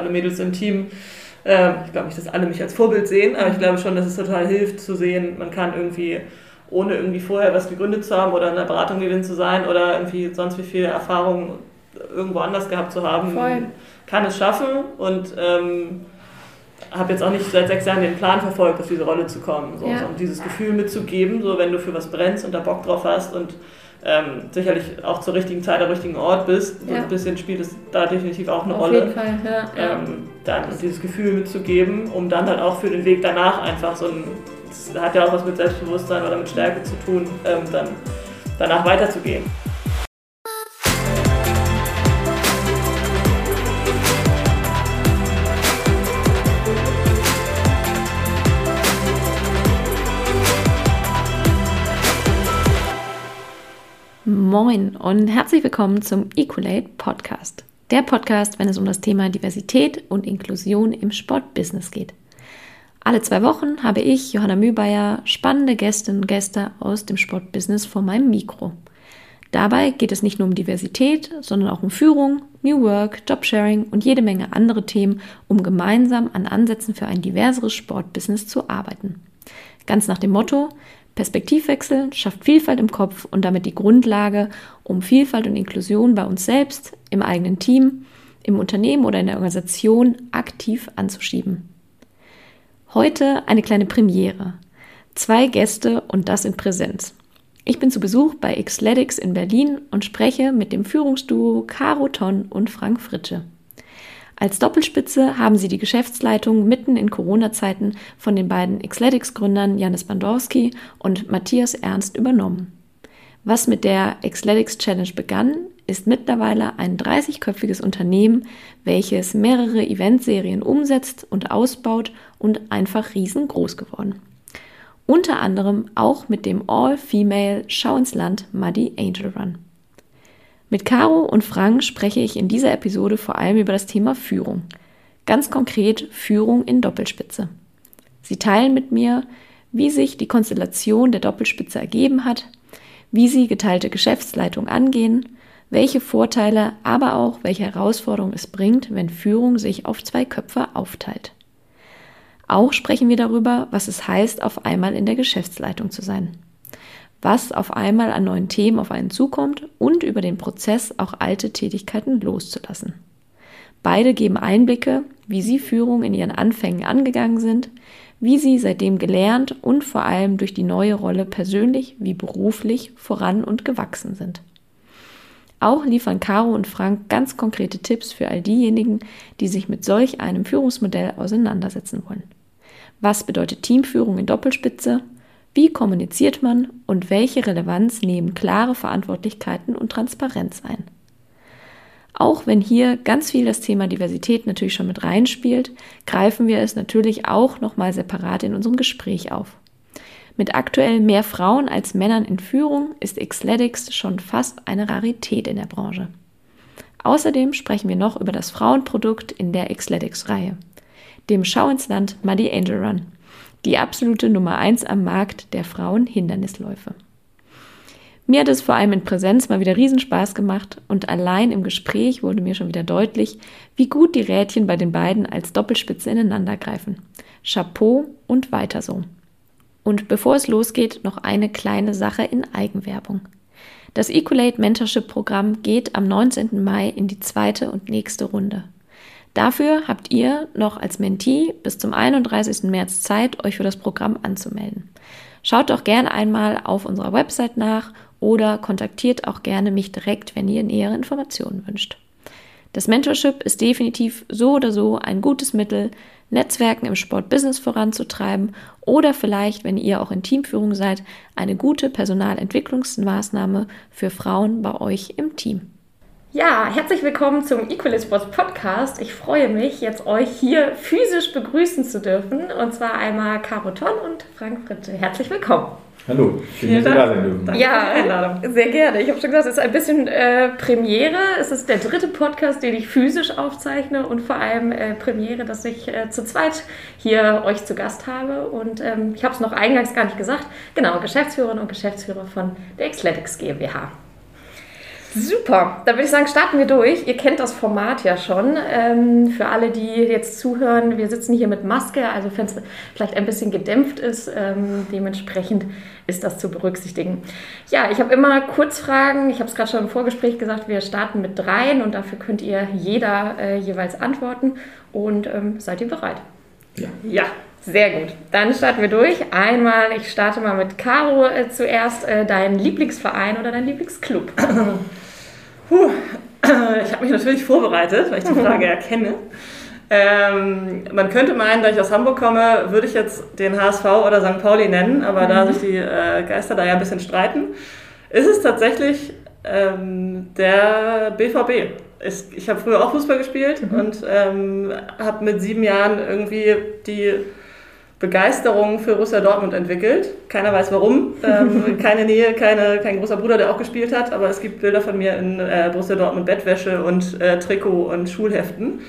alle Mädels im Team. Ähm, ich glaube nicht, dass alle mich als Vorbild sehen, aber ich glaube schon, dass es total hilft zu sehen, man kann irgendwie ohne irgendwie vorher was gegründet zu haben oder in der Beratung gewesen zu sein oder irgendwie sonst wie viel Erfahrung irgendwo anders gehabt zu haben, Voll. kann es schaffen und ähm, habe jetzt auch nicht seit sechs Jahren den Plan verfolgt, auf diese Rolle zu kommen, so, ja. um dieses Gefühl mitzugeben, so wenn du für was brennst und da Bock drauf hast und ähm, sicherlich auch zur richtigen Zeit am richtigen Ort bist. So ja. ein bisschen spielt es da definitiv auch eine Auf Rolle. Jeden Fall, ja. Ähm, dann dieses Gefühl mitzugeben, um dann halt auch für den Weg danach einfach so ein, das hat ja auch was mit Selbstbewusstsein oder mit Stärke zu tun, ähm, dann danach weiterzugehen. Moin und herzlich willkommen zum Equalate Podcast. Der Podcast, wenn es um das Thema Diversität und Inklusion im Sportbusiness geht. Alle zwei Wochen habe ich, Johanna Mühlbayer, spannende Gästinnen und Gäste aus dem Sportbusiness vor meinem Mikro. Dabei geht es nicht nur um Diversität, sondern auch um Führung, New Work, Jobsharing und jede Menge andere Themen, um gemeinsam an Ansätzen für ein diverseres Sportbusiness zu arbeiten. Ganz nach dem Motto, Perspektivwechsel schafft Vielfalt im Kopf und damit die Grundlage, um Vielfalt und Inklusion bei uns selbst, im eigenen Team, im Unternehmen oder in der Organisation aktiv anzuschieben. Heute eine kleine Premiere. Zwei Gäste und das in Präsenz. Ich bin zu Besuch bei Xletics in Berlin und spreche mit dem Führungsduo Caro Ton und Frank Fritsche. Als Doppelspitze haben sie die Geschäftsleitung mitten in Corona-Zeiten von den beiden Xletics-Gründern Janis Bandorski und Matthias Ernst übernommen. Was mit der Xletics Challenge begann, ist mittlerweile ein 30-köpfiges Unternehmen, welches mehrere Eventserien umsetzt und ausbaut und einfach riesengroß geworden. Unter anderem auch mit dem All-Female Schau ins Land Muddy Angel Run. Mit Caro und Frank spreche ich in dieser Episode vor allem über das Thema Führung. Ganz konkret Führung in Doppelspitze. Sie teilen mit mir, wie sich die Konstellation der Doppelspitze ergeben hat, wie sie geteilte Geschäftsleitung angehen, welche Vorteile, aber auch welche Herausforderungen es bringt, wenn Führung sich auf zwei Köpfe aufteilt. Auch sprechen wir darüber, was es heißt, auf einmal in der Geschäftsleitung zu sein was auf einmal an neuen Themen auf einen zukommt und über den Prozess auch alte Tätigkeiten loszulassen. Beide geben Einblicke, wie sie Führung in ihren Anfängen angegangen sind, wie sie seitdem gelernt und vor allem durch die neue Rolle persönlich wie beruflich voran und gewachsen sind. Auch liefern Caro und Frank ganz konkrete Tipps für all diejenigen, die sich mit solch einem Führungsmodell auseinandersetzen wollen. Was bedeutet Teamführung in Doppelspitze? Wie kommuniziert man und welche Relevanz nehmen klare Verantwortlichkeiten und Transparenz ein? Auch wenn hier ganz viel das Thema Diversität natürlich schon mit reinspielt, greifen wir es natürlich auch nochmal separat in unserem Gespräch auf. Mit aktuell mehr Frauen als Männern in Führung ist Xletics schon fast eine Rarität in der Branche. Außerdem sprechen wir noch über das Frauenprodukt in der Xletics-Reihe, dem Schau ins Land Muddy Angel Run, die absolute Nummer eins am Markt der Frauen-Hindernisläufe. Mir hat es vor allem in Präsenz mal wieder Riesenspaß gemacht und allein im Gespräch wurde mir schon wieder deutlich, wie gut die Rädchen bei den beiden als Doppelspitze ineinander greifen. Chapeau und weiter so. Und bevor es losgeht, noch eine kleine Sache in Eigenwerbung. Das Equalate Mentorship Programm geht am 19. Mai in die zweite und nächste Runde. Dafür habt ihr noch als Mentee bis zum 31. März Zeit, euch für das Programm anzumelden. Schaut doch gerne einmal auf unserer Website nach oder kontaktiert auch gerne mich direkt, wenn ihr nähere Informationen wünscht. Das Mentorship ist definitiv so oder so ein gutes Mittel, Netzwerken im Sportbusiness voranzutreiben oder vielleicht, wenn ihr auch in Teamführung seid, eine gute Personalentwicklungsmaßnahme für Frauen bei euch im Team. Ja, herzlich willkommen zum Equally Sports Podcast. Ich freue mich, jetzt euch hier physisch begrüßen zu dürfen. Und zwar einmal Caro Ton und Frank Fritte. Herzlich willkommen. Hallo, schön, dass Sie da sein dürfen. Ja, sehr gerne. Ich habe schon gesagt, es ist ein bisschen äh, Premiere. Es ist der dritte Podcast, den ich physisch aufzeichne und vor allem äh, Premiere, dass ich äh, zu zweit hier euch zu Gast habe. Und ähm, ich habe es noch eingangs gar nicht gesagt. Genau, Geschäftsführerin und Geschäftsführer von der Xletics GmbH. Super, dann würde ich sagen, starten wir durch. Ihr kennt das Format ja schon. Ähm, für alle, die jetzt zuhören, wir sitzen hier mit Maske, also wenn es vielleicht ein bisschen gedämpft ist, ähm, dementsprechend ist das zu berücksichtigen. Ja, ich habe immer Kurzfragen. Ich habe es gerade schon im Vorgespräch gesagt, wir starten mit dreien und dafür könnt ihr jeder äh, jeweils antworten. Und ähm, seid ihr bereit? Ja. Ja. Sehr gut. Dann starten wir durch. Einmal, ich starte mal mit Caro äh, zuerst. Äh, dein Lieblingsverein oder dein Lieblingsclub? Puh. Ich habe mich natürlich vorbereitet, weil ich die Frage erkenne. Ähm, man könnte meinen, da ich aus Hamburg komme, würde ich jetzt den HSV oder St. Pauli nennen, aber mhm. da sich die äh, Geister da ja ein bisschen streiten, ist es tatsächlich ähm, der BVB. Ich, ich habe früher auch Fußball gespielt mhm. und ähm, habe mit sieben Jahren irgendwie die Begeisterung für Borussia Dortmund entwickelt. Keiner weiß warum. Ähm, keine Nähe, keine, kein großer Bruder, der auch gespielt hat, aber es gibt Bilder von mir in äh, Borussia Dortmund Bettwäsche und äh, Trikot und Schulheften.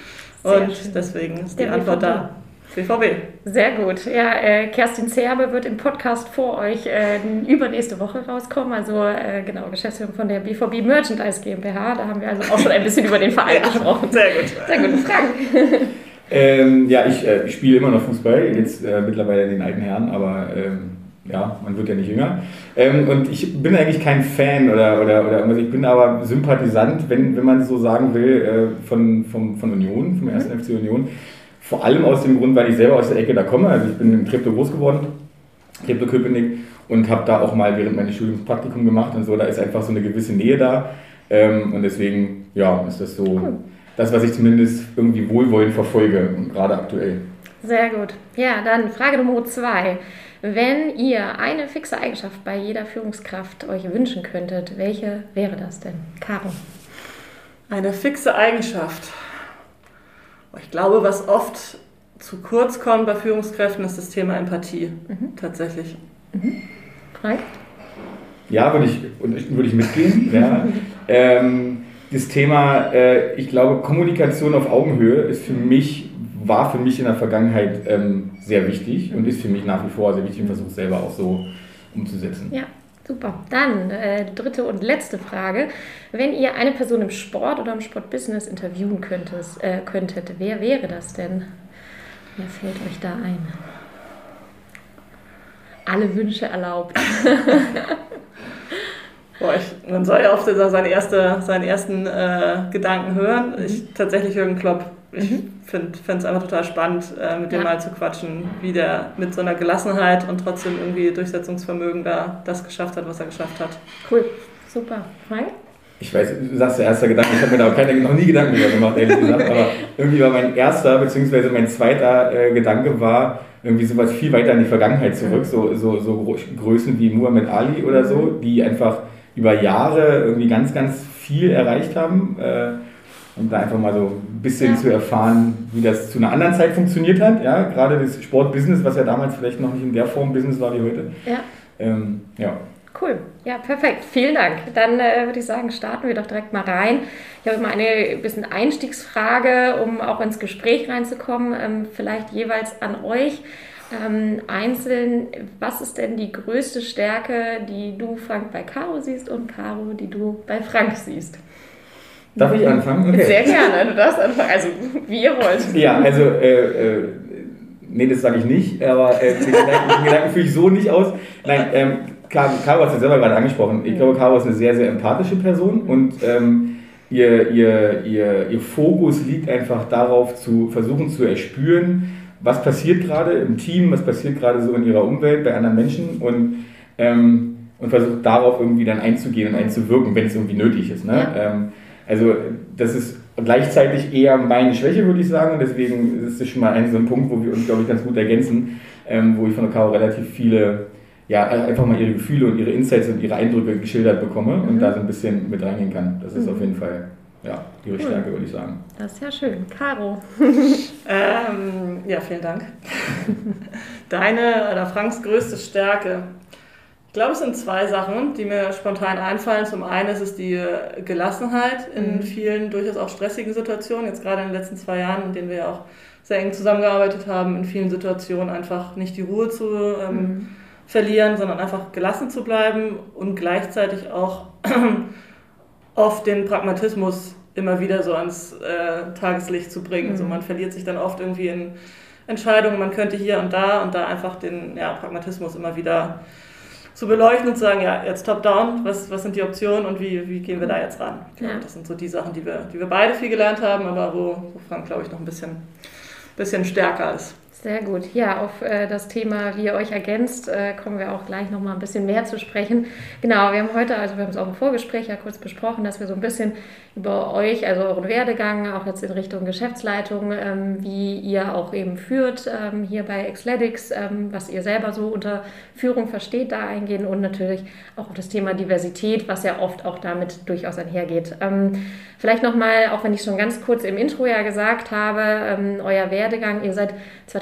Sehr und schön. deswegen ist die Antwort da. BVB. Sehr gut. Ja, äh, Kerstin Zerbe wird im Podcast vor euch äh, übernächste Woche rauskommen. Also äh, genau, Geschäftsführung von der BVB Merchandise GmbH. Da haben wir also auch schon ein bisschen über den Verein gesprochen. Sehr gut. Sehr gut. Frank. Ähm, ja, ich äh, spiele immer noch Fußball, jetzt äh, mittlerweile in den alten Herren, aber ähm, ja, man wird ja nicht jünger. Ähm, und ich bin eigentlich kein Fan oder, oder, oder also ich bin aber Sympathisant, wenn, wenn man so sagen will, äh, von, von, von Union, vom ersten mhm. FC Union. Vor allem aus dem Grund, weil ich selber aus der Ecke da komme. Also ich bin in Treptow groß geworden, Treptow-Köpenick, und habe da auch mal während meines Studiums Praktikum gemacht und so. Da ist einfach so eine gewisse Nähe da. Ähm, und deswegen, ja, ist das so. Cool das, was ich zumindest irgendwie wohlwollend verfolge, gerade aktuell. Sehr gut. Ja, dann Frage Nummer zwei. Wenn ihr eine fixe Eigenschaft bei jeder Führungskraft euch wünschen könntet, welche wäre das denn? Caro. Eine fixe Eigenschaft. Ich glaube, was oft zu kurz kommt bei Führungskräften, ist das Thema Empathie. Mhm. Tatsächlich. Mhm. Frank? Ja, würde ich, würde ich mitgehen. ja. ähm, das Thema, äh, ich glaube, Kommunikation auf Augenhöhe ist für mich, war für mich in der Vergangenheit ähm, sehr wichtig und ist für mich nach wie vor sehr wichtig und versuche es selber auch so umzusetzen. Ja. Super. Dann äh, dritte und letzte Frage. Wenn ihr eine Person im Sport oder im Sportbusiness interviewen könntet, äh, könntet, wer wäre das denn? Wer fällt euch da ein? Alle Wünsche erlaubt. Boah, ich, man soll ja oft seine erste, seinen ersten äh, Gedanken hören. Mhm. Ich tatsächlich Jürgen Klopp. Ich mhm. finde es einfach total spannend, äh, mit dem ja. mal zu quatschen, wie der mit so einer Gelassenheit und trotzdem irgendwie Durchsetzungsvermögen da das geschafft hat, was er geschafft hat. Cool, super. Frank? Ich weiß, du sagst der erste Gedanke, ich habe mir da auch keine, noch nie Gedanken darüber gemacht, ehrlich gesagt, aber irgendwie war mein erster, beziehungsweise mein zweiter äh, Gedanke war, irgendwie sowas viel weiter in die Vergangenheit zurück, mhm. so, so, so Größen wie Muhammad Ali oder so, mhm. die einfach über Jahre irgendwie ganz, ganz viel erreicht haben. Äh, und da einfach mal so ein bisschen ja. zu erfahren, wie das zu einer anderen Zeit funktioniert hat. Ja, gerade das Sportbusiness, was ja damals vielleicht noch nicht in der Form Business war wie heute. Ja. Ähm, ja. Cool, ja, perfekt. Vielen Dank. Dann äh, würde ich sagen, starten wir doch direkt mal rein. Ich habe immer eine bisschen Einstiegsfrage, um auch ins Gespräch reinzukommen. Ähm, vielleicht jeweils an euch ähm, einzeln, was ist denn die größte Stärke, die du, Frank, bei Caro siehst und Caro, die du bei Frank siehst? Darf ich anfangen? Okay. Sehr gerne, du darfst anfangen, also wie ihr wollt. Ja, also, äh, äh, nee, das sage ich nicht, aber äh, den, Gedanken, Gedanken führe ich so nicht aus. Nein, ähm, Caro, hat es ja selber gerade angesprochen. Ich glaube, Caro ist eine sehr, sehr empathische Person und ähm, ihr, ihr, ihr, ihr Fokus liegt einfach darauf, zu versuchen zu erspüren, was passiert gerade im Team, was passiert gerade so in ihrer Umwelt bei anderen Menschen und, ähm, und versucht darauf irgendwie dann einzugehen und einzuwirken, wenn es irgendwie nötig ist. Ne? Ja. Ähm, also das ist gleichzeitig eher meine Schwäche, würde ich sagen. Und deswegen ist es schon mal ein so ein Punkt, wo wir uns, glaube ich, ganz gut ergänzen, ähm, wo ich von der Caro relativ viele, ja, einfach mal ihre Gefühle und ihre Insights und ihre Eindrücke geschildert bekomme mhm. und da so ein bisschen mit reingehen kann. Das ist mhm. auf jeden Fall ja, ihre cool. Stärke, würde ich sagen. Das ist ja schön. Caro. ähm, ja, vielen Dank. Deine oder Franks größte Stärke. Ich glaube, es sind zwei Sachen, die mir spontan einfallen. Zum einen ist es die Gelassenheit in mhm. vielen durchaus auch stressigen Situationen, jetzt gerade in den letzten zwei Jahren, in denen wir ja auch sehr eng zusammengearbeitet haben, in vielen Situationen einfach nicht die Ruhe zu ähm, mhm. verlieren, sondern einfach gelassen zu bleiben und gleichzeitig auch oft den Pragmatismus immer wieder so ans äh, Tageslicht zu bringen. Mhm. So, man verliert sich dann oft irgendwie in Entscheidungen, man könnte hier und da und da einfach den ja, Pragmatismus immer wieder zu beleuchten und zu sagen, ja, jetzt top-down, was, was sind die Optionen und wie, wie gehen wir da jetzt ran? Ja. das sind so die Sachen, die wir, die wir beide viel gelernt haben, aber wo, wo Frank, glaube ich, noch ein bisschen, bisschen stärker ist. Sehr gut. Ja, auf äh, das Thema, wie ihr euch ergänzt, äh, kommen wir auch gleich noch mal ein bisschen mehr zu sprechen. Genau, wir haben heute, also wir haben es auch im Vorgespräch ja kurz besprochen, dass wir so ein bisschen über euch, also euren Werdegang, auch jetzt in Richtung Geschäftsleitung, ähm, wie ihr auch eben führt ähm, hier bei Xletics, ähm, was ihr selber so unter Führung versteht, da eingehen und natürlich auch auf das Thema Diversität, was ja oft auch damit durchaus einhergeht. Ähm, vielleicht nochmal, auch wenn ich schon ganz kurz im Intro ja gesagt habe, ähm, euer Werdegang, ihr seid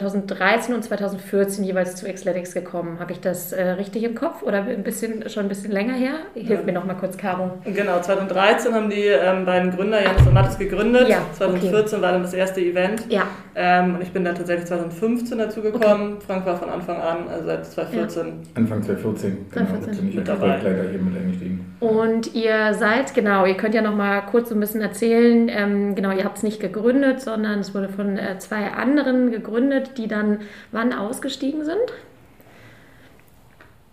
2013 und 2014 jeweils zu Xletics gekommen. Habe ich das äh, richtig im Kopf oder ein bisschen, schon ein bisschen länger her? Hilf ja. mir nochmal kurz, Caro. Genau, 2013 haben die ähm, beiden Gründer, Janis und Mattes, gegründet. Ja, 2014 okay. war dann das erste Event. Ja. Ähm, und ich bin dann tatsächlich 2015 dazu gekommen. Okay. Frank war von Anfang an, also seit 2014. Ja. Anfang 2014, genau. 2014. bin ich Projektleiter hier mit eingestiegen. Und ihr seid, genau, ihr könnt ja noch mal kurz so ein bisschen erzählen, ähm, genau, ihr habt es nicht gegründet, sondern es wurde von äh, zwei anderen gegründet, die dann wann ausgestiegen sind?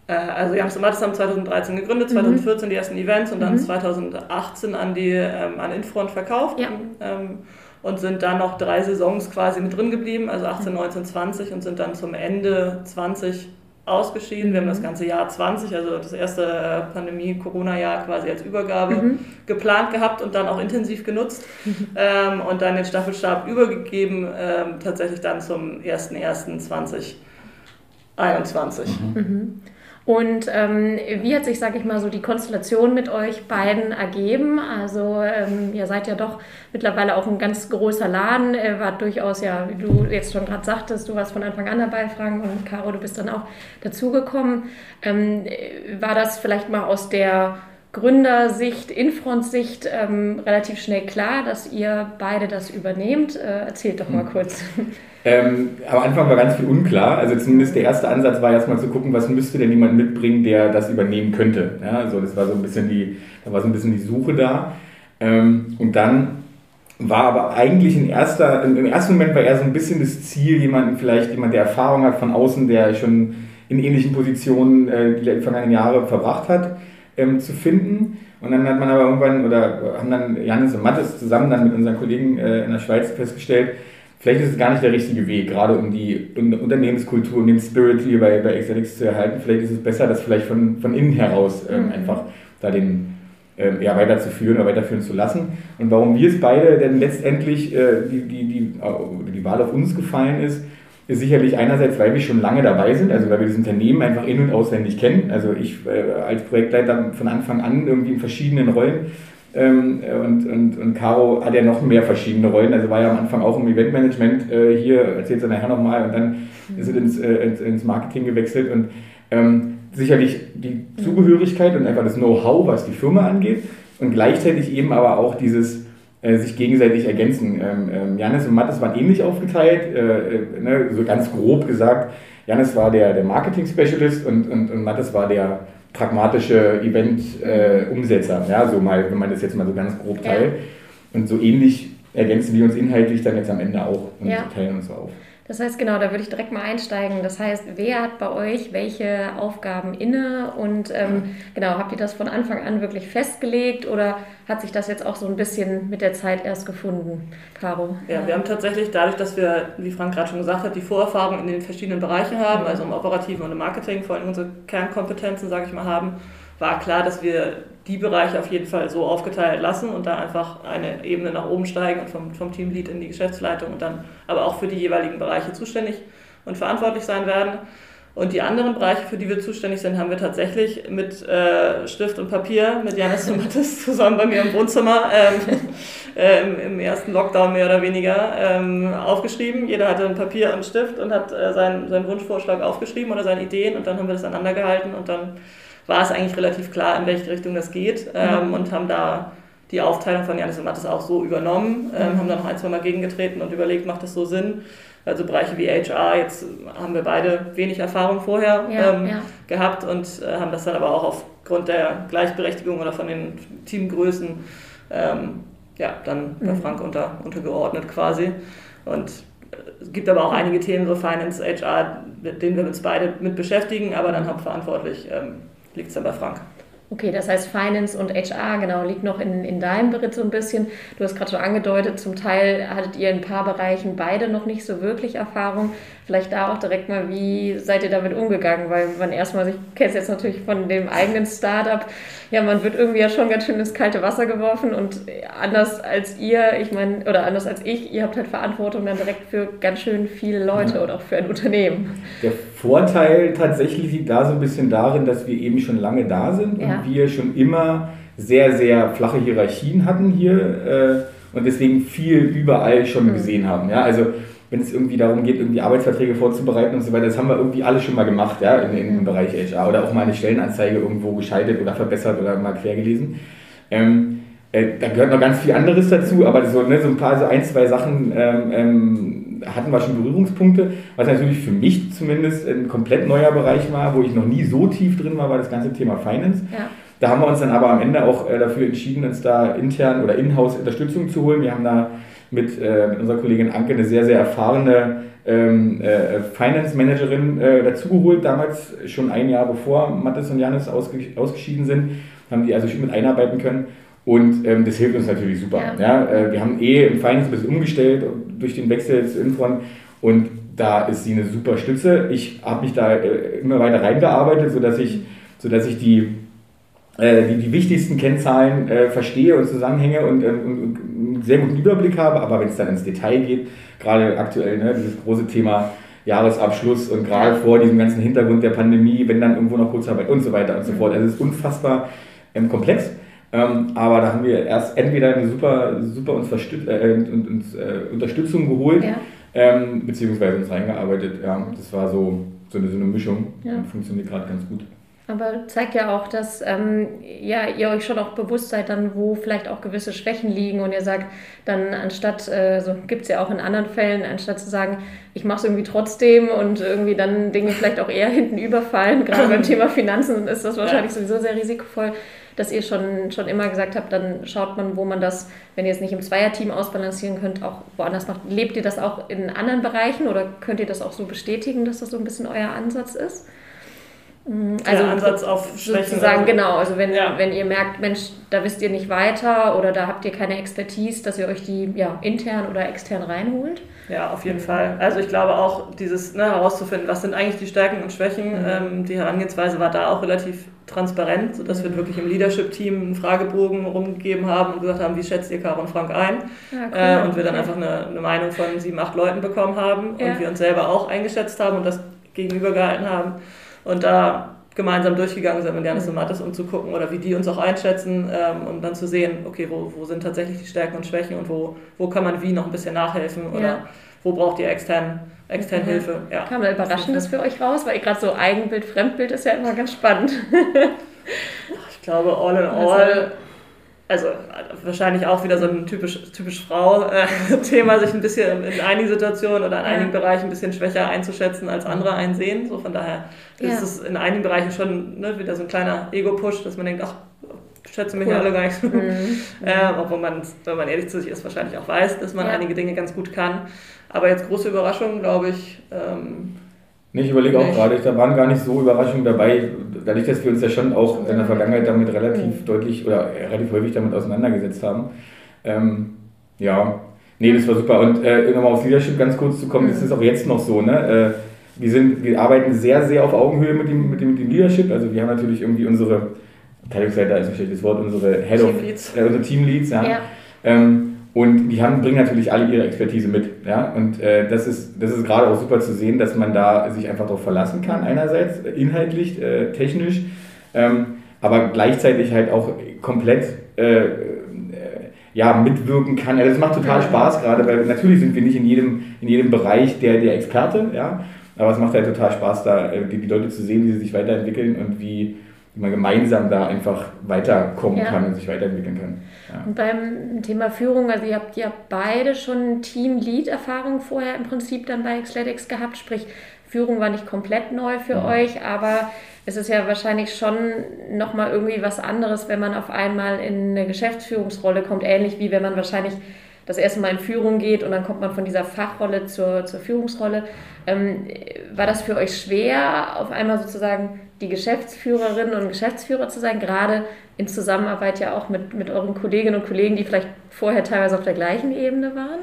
Äh, also wir haben Somatis haben 2013 gegründet, 2014 mhm. die ersten Events und dann mhm. 2018 an die ähm, an Infront verkauft ja. ähm, und sind dann noch drei Saisons quasi mit drin geblieben, also 18, 19, 20 und sind dann zum Ende 20 ausgeschieden. Wir haben das mhm. ganze Jahr 20, also das erste äh, Pandemie-Corona-Jahr quasi als Übergabe mhm. geplant gehabt und dann auch intensiv genutzt mhm. ähm, und dann den Staffelstab übergegeben, ähm, tatsächlich dann zum 01.01.2021. Mhm. mhm. Und ähm, wie hat sich, sage ich mal, so die Konstellation mit euch beiden ergeben? Also ähm, ihr seid ja doch mittlerweile auch ein ganz großer Laden, äh, war durchaus ja, wie du jetzt schon gerade sagtest, du warst von Anfang an dabei, Frank, und Caro, du bist dann auch dazugekommen. Ähm, war das vielleicht mal aus der Gründersicht, Infront-Sicht ähm, relativ schnell klar, dass ihr beide das übernehmt? Äh, erzählt doch mal hm. kurz. Ähm, am Anfang war ganz viel unklar. Also zumindest der erste Ansatz war erstmal zu gucken, was müsste denn jemand mitbringen, der das übernehmen könnte. Ja, also das war so ein bisschen die, da war so ein bisschen die Suche da. Ähm, und dann war aber eigentlich in erster, im ersten Moment war eher so ein bisschen das Ziel, jemanden vielleicht, jemand, der Erfahrung hat von außen, der schon in ähnlichen Positionen äh, die vergangenen Jahre verbracht hat, ähm, zu finden. Und dann hat man aber irgendwann, oder haben dann Janis und Mattes zusammen dann mit unseren Kollegen äh, in der Schweiz festgestellt, vielleicht ist es gar nicht der richtige Weg, gerade um die Unternehmenskultur und den Spirit hier bei, bei Excelix zu erhalten. Vielleicht ist es besser, das vielleicht von, von innen heraus ähm, mhm. einfach da den ähm, ja, weiterzuführen oder weiterführen zu lassen. Und warum wir es beide denn letztendlich äh, die, die, die, äh, die Wahl auf uns gefallen ist, ist sicherlich einerseits, weil wir schon lange dabei sind, also weil wir das Unternehmen einfach in- und auswendig kennen. Also ich äh, als Projektleiter von Anfang an irgendwie in verschiedenen Rollen ähm, und, und, und Caro hat ja noch mehr verschiedene Rollen. Also war ja am Anfang auch im Eventmanagement äh, hier, erzählt sie nachher nochmal, und dann mhm. ist sie ins, äh, ins, ins, Marketing gewechselt. Und ähm, sicherlich die Zugehörigkeit und einfach das Know-how, was die Firma angeht. Und gleichzeitig eben aber auch dieses äh, sich gegenseitig ergänzen. Ähm, ähm, Janis und Mattes waren ähnlich aufgeteilt, äh, äh, ne, so ganz grob gesagt. Janis war der, der Marketing-Specialist und, und, und Mattes war der pragmatische Event-Umsetzer, ja, so mal, wenn man das jetzt mal so ganz grob teilt. Ja. Und so ähnlich ergänzen wir uns inhaltlich dann jetzt am Ende auch und ja. teilen uns auf. Das heißt, genau, da würde ich direkt mal einsteigen. Das heißt, wer hat bei euch welche Aufgaben inne und ähm, genau, habt ihr das von Anfang an wirklich festgelegt oder hat sich das jetzt auch so ein bisschen mit der Zeit erst gefunden, Caro? Ja, wir haben tatsächlich dadurch, dass wir, wie Frank gerade schon gesagt hat, die Vorerfahrung in den verschiedenen Bereichen haben, mhm. also im Operativen und im Marketing, vor allem unsere Kernkompetenzen, sage ich mal, haben, war klar, dass wir die Bereiche auf jeden Fall so aufgeteilt lassen und da einfach eine Ebene nach oben steigen und vom, vom Teamlead in die Geschäftsleitung und dann aber auch für die jeweiligen Bereiche zuständig und verantwortlich sein werden. Und die anderen Bereiche, für die wir zuständig sind, haben wir tatsächlich mit äh, Stift und Papier, mit Janis und Mathis zusammen bei mir im Wohnzimmer ähm, äh, im, im, ersten Lockdown mehr oder weniger ähm, aufgeschrieben. Jeder hatte ein Papier und Stift und hat äh, seinen, seinen Wunschvorschlag aufgeschrieben oder seine Ideen und dann haben wir das aneinander gehalten und dann war es eigentlich relativ klar, in welche Richtung das geht ähm, mhm. und haben da die Aufteilung von Janis und Mattes auch so übernommen, ähm, haben dann noch ein, zwei Mal gegengetreten und überlegt, macht das so Sinn? Also Bereiche wie HR, jetzt haben wir beide wenig Erfahrung vorher ja, ähm, ja. gehabt und äh, haben das dann aber auch aufgrund der Gleichberechtigung oder von den Teamgrößen ähm, ja, dann bei mhm. Frank unter, untergeordnet quasi. Und äh, es gibt aber auch einige Themen, so Finance, HR, mit denen wir uns beide mit beschäftigen, aber dann hauptverantwortlich ähm, liegt es dann bei Frank. Okay, das heißt Finance und HR, genau, liegt noch in, in deinem Bericht so ein bisschen. Du hast gerade schon angedeutet, zum Teil hattet ihr in ein paar Bereichen beide noch nicht so wirklich Erfahrung. Vielleicht da auch direkt mal, wie seid ihr damit umgegangen? Weil man erstmal, ich kenne es jetzt natürlich von dem eigenen Startup, ja, man wird irgendwie ja schon ganz schön ins kalte Wasser geworfen und anders als ihr, ich meine, oder anders als ich, ihr habt halt Verantwortung dann direkt für ganz schön viele Leute ja. oder auch für ein Unternehmen. Der Vorteil tatsächlich liegt da so ein bisschen darin, dass wir eben schon lange da sind ja. Und wir schon immer sehr, sehr flache Hierarchien hatten hier äh, und deswegen viel überall schon mhm. gesehen haben. Ja? Also wenn es irgendwie darum geht, irgendwie Arbeitsverträge vorzubereiten und so weiter, das haben wir irgendwie alle schon mal gemacht, ja, in, in, im Bereich HR oder auch mal eine Stellenanzeige irgendwo geschaltet oder verbessert oder mal quer gelesen. Ähm, äh, da gehört noch ganz viel anderes dazu, aber so, ne, so ein paar, so ein, zwei Sachen ähm, ähm, hatten wir schon Berührungspunkte, was natürlich für mich zumindest ein komplett neuer Bereich war, wo ich noch nie so tief drin war, war das ganze Thema Finance. Ja. Da haben wir uns dann aber am Ende auch äh, dafür entschieden, uns da intern oder in-house Unterstützung zu holen. Wir haben da mit, äh, mit unserer Kollegin Anke eine sehr, sehr erfahrene ähm, äh, Finance Managerin äh, dazugeholt, damals schon ein Jahr bevor Mathis und Janis ausge ausgeschieden sind, haben die also schon mit einarbeiten können. Und ähm, das hilft uns natürlich super. Ja. ja äh, wir haben eh im Finance ein bisschen umgestellt durch den Wechsel zu Infron und da ist sie eine super Stütze. Ich habe mich da äh, immer weiter reingearbeitet, sodass ich, sodass ich die äh, die, die wichtigsten Kennzahlen äh, verstehe und Zusammenhänge und, ähm, und, und, einen sehr guten Überblick habe. Aber wenn es dann ins Detail geht, gerade aktuell ne, dieses große Thema Jahresabschluss und gerade vor diesem ganzen Hintergrund der Pandemie, wenn dann irgendwo noch Kurzarbeit und so weiter und so fort. Also es ist unfassbar ähm, komplex. Ähm, aber da haben wir erst entweder eine super, super uns, äh, und, uns äh, Unterstützung geholt, ja. ähm, beziehungsweise uns reingearbeitet. Ja, das war so, so, eine, so eine Mischung ja. und funktioniert gerade ganz gut. Aber zeigt ja auch, dass ähm, ja, ihr euch schon auch bewusst seid, dann, wo vielleicht auch gewisse Schwächen liegen und ihr sagt, dann anstatt, äh, so gibt es ja auch in anderen Fällen, anstatt zu sagen, ich mache es irgendwie trotzdem und irgendwie dann Dinge vielleicht auch eher hinten überfallen, gerade beim Thema Finanzen ist das wahrscheinlich ja. sowieso sehr risikovoll, dass ihr schon, schon immer gesagt habt, dann schaut man, wo man das, wenn ihr es nicht im Zweierteam ausbalancieren könnt, auch woanders macht. Lebt ihr das auch in anderen Bereichen oder könnt ihr das auch so bestätigen, dass das so ein bisschen euer Ansatz ist? Mhm. Also der Ansatz auf Schwächen. Sozusagen, also. genau. Also wenn, ja. wenn ihr merkt, Mensch, da wisst ihr nicht weiter oder da habt ihr keine Expertise, dass ihr euch die ja, intern oder extern reinholt. Ja, auf jeden Fall. Also ich glaube auch, dieses ne, herauszufinden, was sind eigentlich die Stärken und Schwächen. Mhm. Ähm, die Herangehensweise war da auch relativ transparent, sodass wir wirklich im Leadership-Team einen Fragebogen rumgegeben haben und gesagt haben, wie schätzt ihr Caro und Frank ein? Ja, cool. äh, und wir dann einfach eine, eine, Meinung von sieben, acht Leuten bekommen haben ja. und wir uns selber auch eingeschätzt haben und das gegenübergehalten haben und da gemeinsam durchgegangen sind mit Janis und Mattes, um zu gucken oder wie die uns auch einschätzen ähm, und dann zu sehen, okay, wo, wo sind tatsächlich die Stärken und Schwächen und wo, wo kann man wie noch ein bisschen nachhelfen oder ja. wo braucht ihr extern, extern mhm. Hilfe. Ja. Kam da Überraschendes für euch raus? Weil gerade so Eigenbild, Fremdbild ist ja immer ganz spannend. ich glaube, all in all also, wahrscheinlich auch wieder so ein typisch, typisch Frau-Thema, sich ein bisschen in einigen Situationen oder in ja. einigen Bereichen ein bisschen schwächer einzuschätzen als andere einsehen. So von daher ja. ist es in einigen Bereichen schon ne, wieder so ein kleiner Ego-Push, dass man denkt, ach, schätzen mich cool. alle gar nicht so. Mhm. äh, obwohl man, wenn man ehrlich zu sich ist, wahrscheinlich auch weiß, dass man ja. einige Dinge ganz gut kann. Aber jetzt große Überraschung, glaube ich. Ähm, Nee, ich überlege auch gerade, da waren gar nicht so Überraschungen dabei, dadurch, dass wir uns ja schon auch in der Vergangenheit damit relativ mhm. deutlich oder relativ häufig damit auseinandergesetzt haben. Ähm, ja, nee, das war super. Und äh, nochmal aufs Leadership ganz kurz zu kommen, das ist auch jetzt noch so, ne? Äh, wir, sind, wir arbeiten sehr, sehr auf Augenhöhe mit dem, mit dem, mit dem Leadership. Also wir haben natürlich irgendwie unsere, Abteilungsleiter ist ein schlechtes Wort, unsere Head of, äh, unsere Teamleads, ja. ja. Ähm, und die haben, bringen natürlich alle ihre Expertise mit. Ja? Und äh, das, ist, das ist gerade auch super zu sehen, dass man da sich einfach darauf verlassen kann, einerseits äh, inhaltlich, äh, technisch, ähm, aber gleichzeitig halt auch komplett äh, äh ja, mitwirken kann. Also das macht total Spaß gerade, weil natürlich sind wir nicht in jedem, in jedem Bereich der, der Experte, ja? aber es macht halt total Spaß, da äh, die, die Leute zu sehen, wie sie sich weiterentwickeln und wie wie man gemeinsam da einfach weiterkommen ja. kann und sich weiterentwickeln kann. Ja. Und beim Thema Führung, also ihr habt ja beide schon Team-Lead-Erfahrung vorher im Prinzip dann bei Xletics gehabt, sprich Führung war nicht komplett neu für ja. euch, aber es ist ja wahrscheinlich schon nochmal irgendwie was anderes, wenn man auf einmal in eine Geschäftsführungsrolle kommt, ähnlich wie wenn man wahrscheinlich das erste Mal in Führung geht und dann kommt man von dieser Fachrolle zur, zur Führungsrolle. Ähm, war das für euch schwer, auf einmal sozusagen die Geschäftsführerinnen und Geschäftsführer zu sein, gerade in Zusammenarbeit ja auch mit, mit euren Kolleginnen und Kollegen, die vielleicht vorher teilweise auf der gleichen Ebene waren?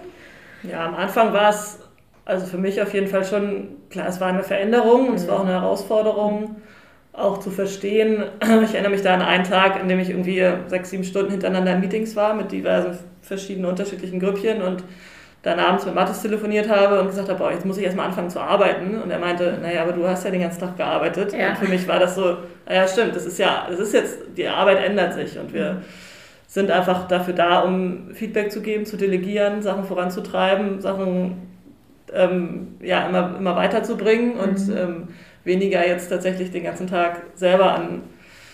Ja, am Anfang war es also für mich auf jeden Fall schon, klar, es war eine Veränderung und es war auch eine Herausforderung, auch zu verstehen. Ich erinnere mich da an einen Tag, in dem ich irgendwie sechs, sieben Stunden hintereinander in Meetings war mit diversen verschiedenen unterschiedlichen Grüppchen und dann abends mit Mathis telefoniert habe und gesagt habe, boah, jetzt muss ich erstmal anfangen zu arbeiten. Und er meinte, naja, aber du hast ja den ganzen Tag gearbeitet. Ja. Und für mich war das so, naja, stimmt, das ist ja, das ist jetzt, die Arbeit ändert sich und wir sind einfach dafür da, um Feedback zu geben, zu delegieren, Sachen voranzutreiben, Sachen ähm, ja, immer, immer weiterzubringen und mhm. ähm, weniger jetzt tatsächlich den ganzen Tag selber an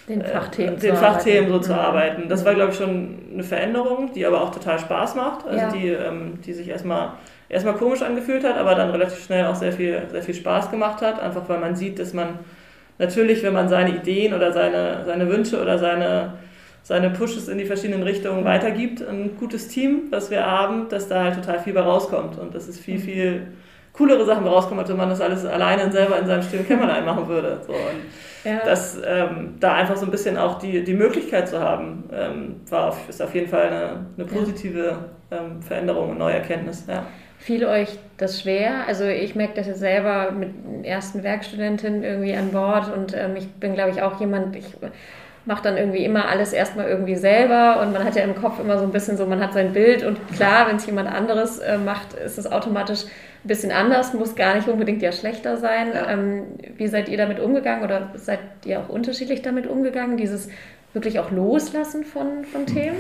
den Fachthemen, äh, den Fachthemen so zu mhm. arbeiten. Das war, glaube ich, schon eine Veränderung, die aber auch total Spaß macht, also ja. die, ähm, die sich erstmal erstmal komisch angefühlt hat, aber dann relativ schnell auch sehr viel, sehr viel Spaß gemacht hat, einfach weil man sieht, dass man natürlich, wenn man seine Ideen oder seine, seine Wünsche oder seine, seine Pushes in die verschiedenen Richtungen weitergibt, ein gutes Team, was wir haben, dass da halt total viel bei rauskommt und das ist viel, mhm. viel coolere Sachen rauskommen, als wenn man das alles alleine selber in seinem stillen Kämmerlein machen würde. So. Und ja. das, ähm, da einfach so ein bisschen auch die, die Möglichkeit zu haben, ähm, war auf, ist auf jeden Fall eine, eine positive ähm, Veränderung und neue Erkenntnis. Ja. Fiel euch das schwer? Also ich merke das jetzt selber mit ersten Werkstudentin irgendwie an Bord und ähm, ich bin, glaube ich, auch jemand, ich mache dann irgendwie immer alles erstmal irgendwie selber und man hat ja im Kopf immer so ein bisschen so, man hat sein Bild und klar, wenn es jemand anderes äh, macht, ist es automatisch ein bisschen anders, muss gar nicht unbedingt ja schlechter sein. Ja. Ähm, wie seid ihr damit umgegangen oder seid ihr auch unterschiedlich damit umgegangen, dieses wirklich auch Loslassen von, von Themen?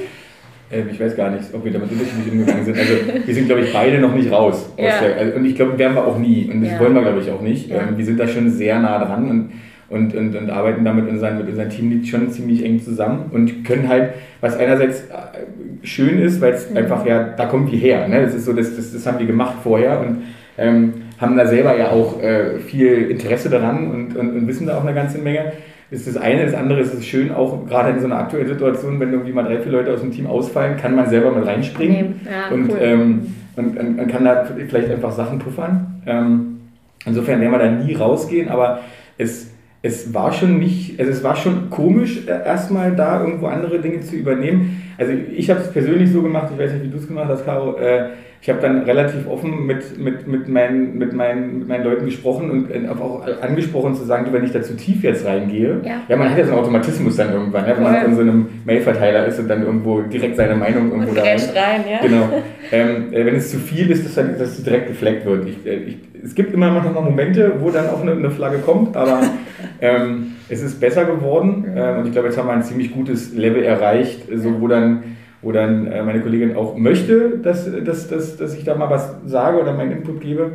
Ähm, ich weiß gar nicht, ob wir damit unterschiedlich umgegangen sind. Also wir sind, glaube ich, beide noch nicht raus. Ja. Der, also, und ich glaube, werden wir auch nie. Und das ja. wollen wir, glaube ich, auch nicht. Ja. Ähm, wir sind da schon sehr nah dran und, und, und, und arbeiten damit mit unseren, mit unseren Teamlead schon ziemlich eng zusammen und können halt, was einerseits äh, schön ist, weil es mhm. einfach ja, da kommt wir her. Ne? Das ist so, das, das, das haben wir gemacht vorher und ähm, haben da selber ja auch äh, viel Interesse daran und, und, und wissen da auch eine ganze Menge ist das eine. Das andere ist es schön, auch gerade in so einer aktuellen Situation, wenn irgendwie mal drei, vier Leute aus dem Team ausfallen, kann man selber mit reinspringen ja, und, cool. ähm, und, und, und, kann da vielleicht einfach Sachen puffern. Ähm, insofern werden wir da nie rausgehen, aber es, es war schon nicht, also es war schon komisch, äh, erstmal da irgendwo andere Dinge zu übernehmen. Also ich habe es persönlich so gemacht, ich weiß nicht, wie du es gemacht hast, Caro. Äh, ich habe dann relativ offen mit, mit, mit, meinen, mit, meinen, mit meinen Leuten gesprochen und äh, auch angesprochen zu sagen, wenn ich da zu tief jetzt reingehe, ja, ja man hat ja so einen Automatismus dann irgendwann, ne? wenn man in so einem Mailverteiler ist und dann irgendwo direkt seine Meinung irgendwo da rein. rein ja. Genau. Ähm, äh, wenn es zu viel ist, dass, dann, dass es direkt gefleckt wird. Ich, ich, es gibt immer noch mal Momente, wo dann auch eine, eine Flagge kommt, aber ähm, es ist besser geworden ähm, und ich glaube, jetzt haben wir ein ziemlich gutes Level erreicht, so, wo dann wo dann äh, meine Kollegin auch möchte, dass, dass, dass, dass ich da mal was sage oder meinen Input gebe.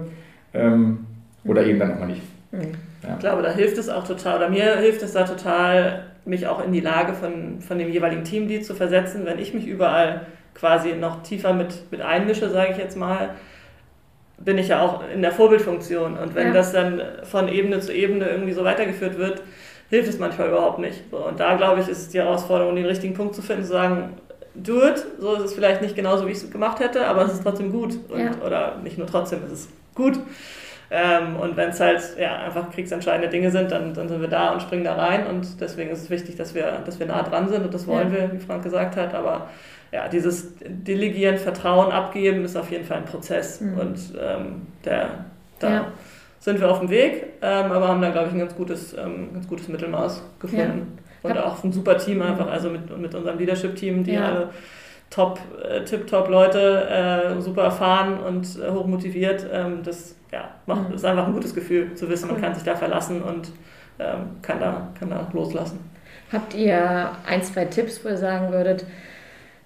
Ähm, oder eben dann auch mal nicht. Mhm. Ja. Ich glaube, da hilft es auch total, oder mir hilft es da total, mich auch in die Lage von, von dem jeweiligen Teamlead zu versetzen, wenn ich mich überall quasi noch tiefer mit, mit einmische, sage ich jetzt mal, bin ich ja auch in der Vorbildfunktion. Und wenn ja. das dann von Ebene zu Ebene irgendwie so weitergeführt wird, hilft es manchmal überhaupt nicht. So, und da, glaube ich, ist es die Herausforderung, den richtigen Punkt zu finden, zu sagen, do it. So ist es vielleicht nicht genauso, wie ich es gemacht hätte, aber es ist trotzdem gut. Und, ja. Oder nicht nur trotzdem, es ist gut. Ähm, und wenn es halt ja, einfach kriegsentscheidende Dinge sind, dann, dann sind wir da und springen da rein. Und deswegen ist es wichtig, dass wir, dass wir nah dran sind und das wollen ja. wir, wie Frank gesagt hat. Aber ja, dieses Delegieren, Vertrauen abgeben ist auf jeden Fall ein Prozess. Mhm. Und ähm, der, da ja. sind wir auf dem Weg, ähm, aber haben da, glaube ich, ein ganz gutes, ähm, ganz gutes Mittelmaß gefunden. Und auch ein super Team einfach, also mit, mit unserem Leadership-Team, die ja. alle top, äh, tip-top Leute, äh, super erfahren und äh, hochmotiviert. Ähm, das ja, macht, mhm. ist einfach ein gutes Gefühl zu wissen, man kann sich da verlassen und ähm, kann, da, kann da loslassen. Habt ihr ein, zwei Tipps, wo ihr sagen würdet,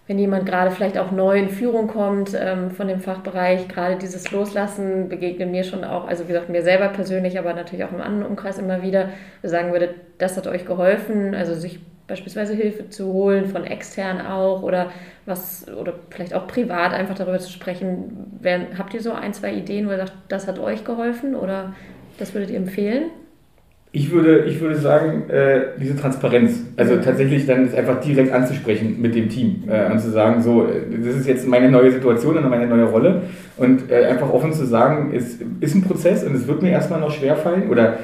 wenn jemand gerade vielleicht auch neu in Führung kommt ähm, von dem Fachbereich, gerade dieses Loslassen begegnet mir schon auch, also wie gesagt, mir selber persönlich, aber natürlich auch im anderen Umkreis immer wieder, sagen würde, das hat euch geholfen, also sich beispielsweise Hilfe zu holen, von extern auch oder was, oder vielleicht auch privat einfach darüber zu sprechen. Wer, habt ihr so ein, zwei Ideen, wo ihr sagt, das hat euch geholfen oder das würdet ihr empfehlen? Ich würde, ich würde sagen, äh, diese Transparenz, also tatsächlich dann das einfach direkt anzusprechen mit dem Team äh, und zu sagen, so, äh, das ist jetzt meine neue Situation und meine neue Rolle und äh, einfach offen zu sagen, es ist ein Prozess und es wird mir erstmal noch schwerfallen oder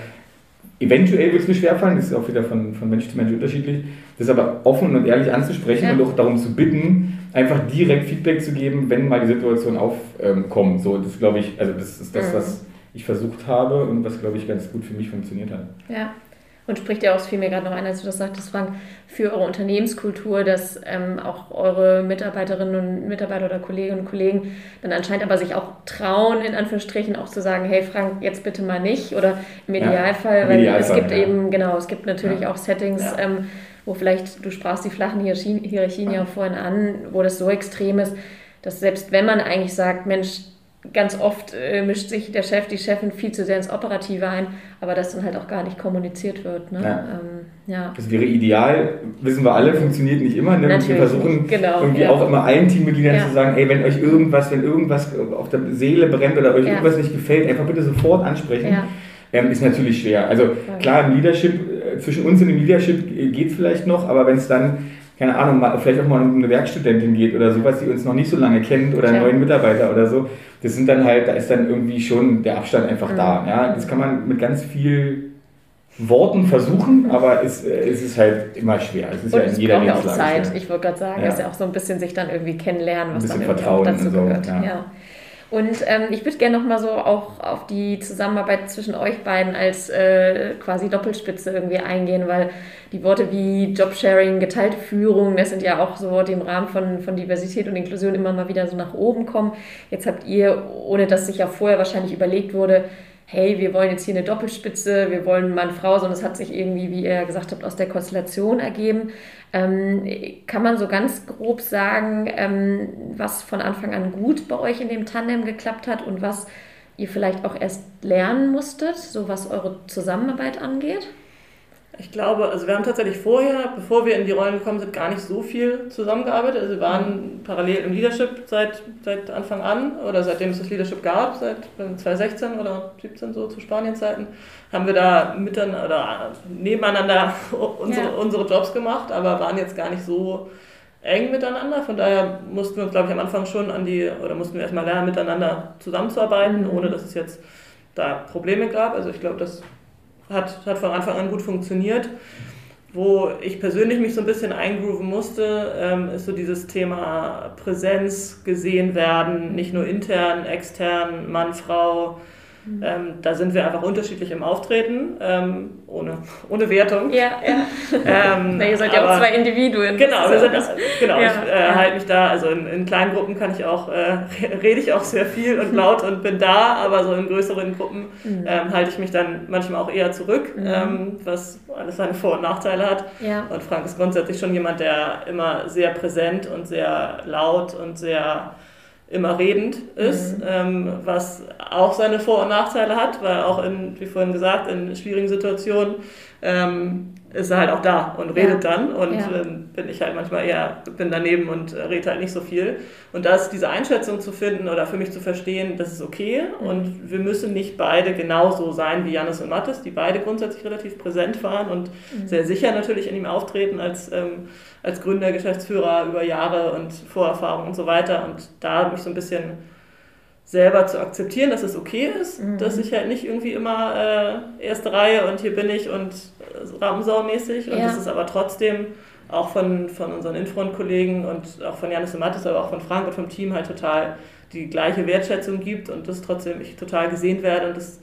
eventuell wird es mir schwerfallen, das ist auch wieder von, von Mensch zu Mensch unterschiedlich, das aber offen und ehrlich anzusprechen ja. und auch darum zu bitten, einfach direkt Feedback zu geben, wenn mal die Situation aufkommt. So, das glaube ich, also das ist das, mhm. was ich versucht habe und was, glaube ich, ganz gut für mich funktioniert hat. Ja. Und spricht ja auch, es fiel mir gerade noch ein, als du das sagtest, Frank, für eure Unternehmenskultur, dass ähm, auch eure Mitarbeiterinnen und Mitarbeiter oder Kolleginnen und Kollegen dann anscheinend aber sich auch trauen, in Anführungsstrichen auch zu sagen, hey Frank, jetzt bitte mal nicht. Oder im Idealfall, ja, weil Idealfall, es gibt ja. eben, genau, es gibt natürlich ja. auch Settings, ähm, wo vielleicht, du sprachst die flachen Hierarchien, Hierarchien ja vorhin an, wo das so extrem ist, dass selbst wenn man eigentlich sagt, Mensch, ganz oft äh, mischt sich der Chef, die Chefin viel zu sehr ins Operative ein, aber das dann halt auch gar nicht kommuniziert wird. Ne? Ja. Ähm, ja. Das wäre ideal, wissen wir alle, funktioniert nicht immer. Ne? Wir versuchen genau, irgendwie ja. auch immer allen Teammitgliedern zu sagen, ey, wenn euch irgendwas, wenn irgendwas auf der Seele brennt oder euch irgendwas nicht gefällt, einfach bitte sofort ansprechen. Ähm, ist natürlich schwer. Also klar, im Leadership, äh, zwischen uns und dem Leadership geht es vielleicht noch, aber wenn es dann keine Ahnung, mal, vielleicht auch mal um eine Werkstudentin geht oder sowas, die uns noch nicht so lange kennt oder einen neuen Mitarbeiter oder so, das sind dann halt, da ist dann irgendwie schon der Abstand einfach mhm. da. Ja? Das kann man mit ganz viel Worten versuchen, aber es, äh, es ist halt immer schwer. Es ist und ja in jeder Lebenslage. auch Zeit. Ich wollte gerade sagen, ja. ist ja auch so ein bisschen sich dann irgendwie kennenlernen, was dann irgendwie auch dazu so, gehört. Ja. ja. Und ähm, ich würde gerne nochmal so auch auf die Zusammenarbeit zwischen euch beiden als äh, quasi Doppelspitze irgendwie eingehen, weil die Worte wie Jobsharing, geteilte Führung, das sind ja auch so Worte im Rahmen von, von Diversität und Inklusion immer mal wieder so nach oben kommen. Jetzt habt ihr, ohne dass sich ja vorher wahrscheinlich überlegt wurde, hey, wir wollen jetzt hier eine Doppelspitze, wir wollen Mann, Frau, sondern es hat sich irgendwie, wie ihr gesagt habt, aus der Konstellation ergeben. Ähm, kann man so ganz grob sagen, ähm, was von Anfang an gut bei euch in dem Tandem geklappt hat und was ihr vielleicht auch erst lernen musstet, so was eure Zusammenarbeit angeht? Ich glaube, also wir haben tatsächlich vorher, bevor wir in die Rollen gekommen sind, gar nicht so viel zusammengearbeitet. Also wir waren parallel im Leadership seit, seit Anfang an oder seitdem es das Leadership gab, seit 2016 oder 2017 so zu Spanienzeiten, haben wir da miteinander oder nebeneinander unsere, ja. unsere Jobs gemacht, aber waren jetzt gar nicht so eng miteinander. Von daher mussten wir uns, glaube ich, am Anfang schon an die, oder mussten wir erstmal lernen, miteinander zusammenzuarbeiten, mhm. ohne dass es jetzt da Probleme gab. Also ich glaube, das hat, hat von Anfang an gut funktioniert. Wo ich persönlich mich so ein bisschen eingrooven musste, ähm, ist so dieses Thema Präsenz, gesehen werden, nicht nur intern, extern, Mann, Frau, Mhm. Ähm, da sind wir einfach unterschiedlich im Auftreten, ähm, ohne, ohne Wertung. Ja, ja. ähm, Na, ihr seid ja auch zwei Individuen. Genau, wir sind, genau ja, ich äh, ja. halte mich da, also in, in, kleinen Gruppen kann ich auch, äh, rede ich auch sehr viel und laut und bin da, aber so in größeren Gruppen mhm. Ähm, halte ich mich dann manchmal auch eher zurück, mhm. Ähm, was alles seine Vor- und Nachteile hat. Ja. Und Frank ist grundsätzlich schon jemand, der immer sehr präsent und sehr laut und sehr immer redend ist, mhm. ähm, was auch seine Vor- und Nachteile hat, weil auch in, wie vorhin gesagt, in schwierigen Situationen ähm, ist er halt auch da und redet ja. dann und ja. ähm, bin ich halt manchmal eher, bin daneben und äh, rede halt nicht so viel. Und da ist diese Einschätzung zu finden oder für mich zu verstehen, das ist okay mhm. und wir müssen nicht beide genauso sein wie Janis und Mattes, die beide grundsätzlich relativ präsent waren und mhm. sehr sicher natürlich in ihm auftreten als, ähm, als Gründer, Geschäftsführer über Jahre und Vorerfahrung und so weiter. Und da mich so ein bisschen selber zu akzeptieren, dass es okay ist, mhm. dass ich halt nicht irgendwie immer äh, erste Reihe und hier bin ich und Rampensau-mäßig und ja. das ist aber trotzdem auch von, von unseren Infront-Kollegen und auch von Janis und Mattes, aber auch von Frank und vom Team halt total die gleiche Wertschätzung gibt und das trotzdem ich total gesehen werde und das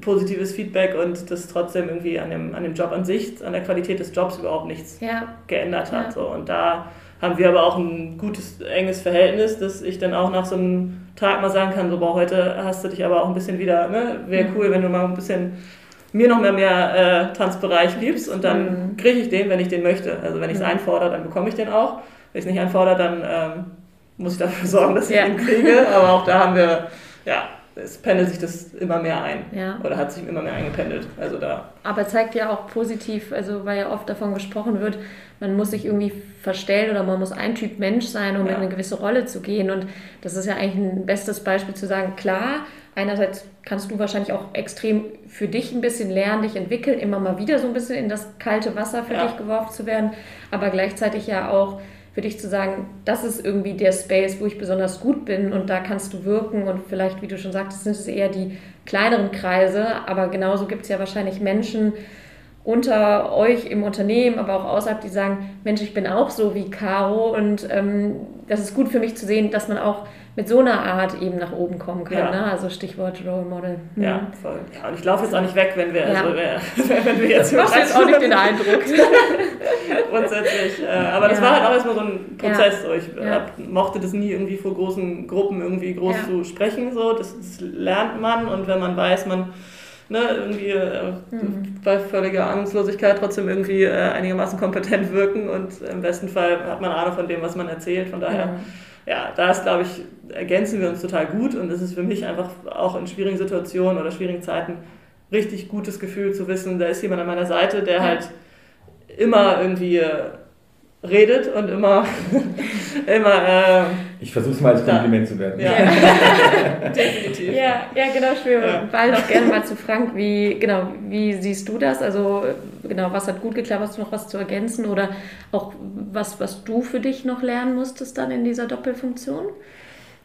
positives Feedback und das trotzdem irgendwie an dem, an dem Job an sich, an der Qualität des Jobs überhaupt nichts ja. geändert hat. Ja. So. Und da haben wir aber auch ein gutes, enges Verhältnis, dass ich dann auch nach so einem Tag mal sagen kann, so, boah, heute hast du dich aber auch ein bisschen wieder, ne, wäre cool, wenn du mal ein bisschen mir noch mehr mehr äh, Tanzbereich gibst und dann mhm. kriege ich den, wenn ich den möchte. Also wenn ich es mhm. einfordere, dann bekomme ich den auch. Wenn ich es nicht einfordere, dann ähm, muss ich dafür sorgen, dass ich ja. ihn kriege. Aber auch da haben wir, ja, es pendelt sich das immer mehr ein. Ja. Oder hat sich immer mehr eingependelt. Also da. Aber zeigt ja auch positiv, also weil ja oft davon gesprochen wird, man muss sich irgendwie verstellen oder man muss ein Typ Mensch sein, um ja. in eine gewisse Rolle zu gehen. Und das ist ja eigentlich ein bestes Beispiel zu sagen, klar, einerseits kannst du wahrscheinlich auch extrem für dich ein bisschen lernen, dich entwickeln, immer mal wieder so ein bisschen in das kalte Wasser für ja. dich geworfen zu werden, aber gleichzeitig ja auch für dich zu sagen, das ist irgendwie der Space, wo ich besonders gut bin und da kannst du wirken und vielleicht, wie du schon sagtest, sind es eher die kleineren Kreise, aber genauso gibt es ja wahrscheinlich Menschen unter euch im Unternehmen, aber auch außerhalb, die sagen, Mensch, ich bin auch so wie Caro und ähm, das ist gut für mich zu sehen, dass man auch mit so einer Art eben nach oben kommen kann. Ja. Ne? Also Stichwort Role Model. Mhm. Ja, voll. Ja, und ich laufe jetzt auch nicht weg, wenn wir, ja. also, wenn wir jetzt. Du machst jetzt auch nicht den Eindruck. Grundsätzlich. Äh, aber das war halt auch erstmal so ein Prozess. So. Ich hab, mochte das nie irgendwie vor großen Gruppen irgendwie groß zu sprechen. So. Das, das, lernt man und wenn man weiß, man ne, irgendwie äh, mhm. bei völliger Ahnungslosigkeit trotzdem irgendwie äh, einigermaßen kompetent wirken und im besten Fall hat man Ahnung von dem, was man erzählt. Von daher. Mhm ja, da ist, glaube ich, ergänzen wir uns total gut und es ist für mich einfach auch in schwierigen Situationen oder schwierigen Zeiten richtig gutes Gefühl zu wissen, da ist jemand an meiner Seite, der halt immer irgendwie redet und immer, immer äh, ich versuche es mal als Kompliment zu werden. Ja, definitiv. Ja, ja genau, ich will ja. Noch gerne mal zu Frank. Wie, genau, wie siehst du das? Also, genau, was hat gut geklappt? Hast du noch was zu ergänzen? Oder auch was, was du für dich noch lernen musstest dann in dieser Doppelfunktion?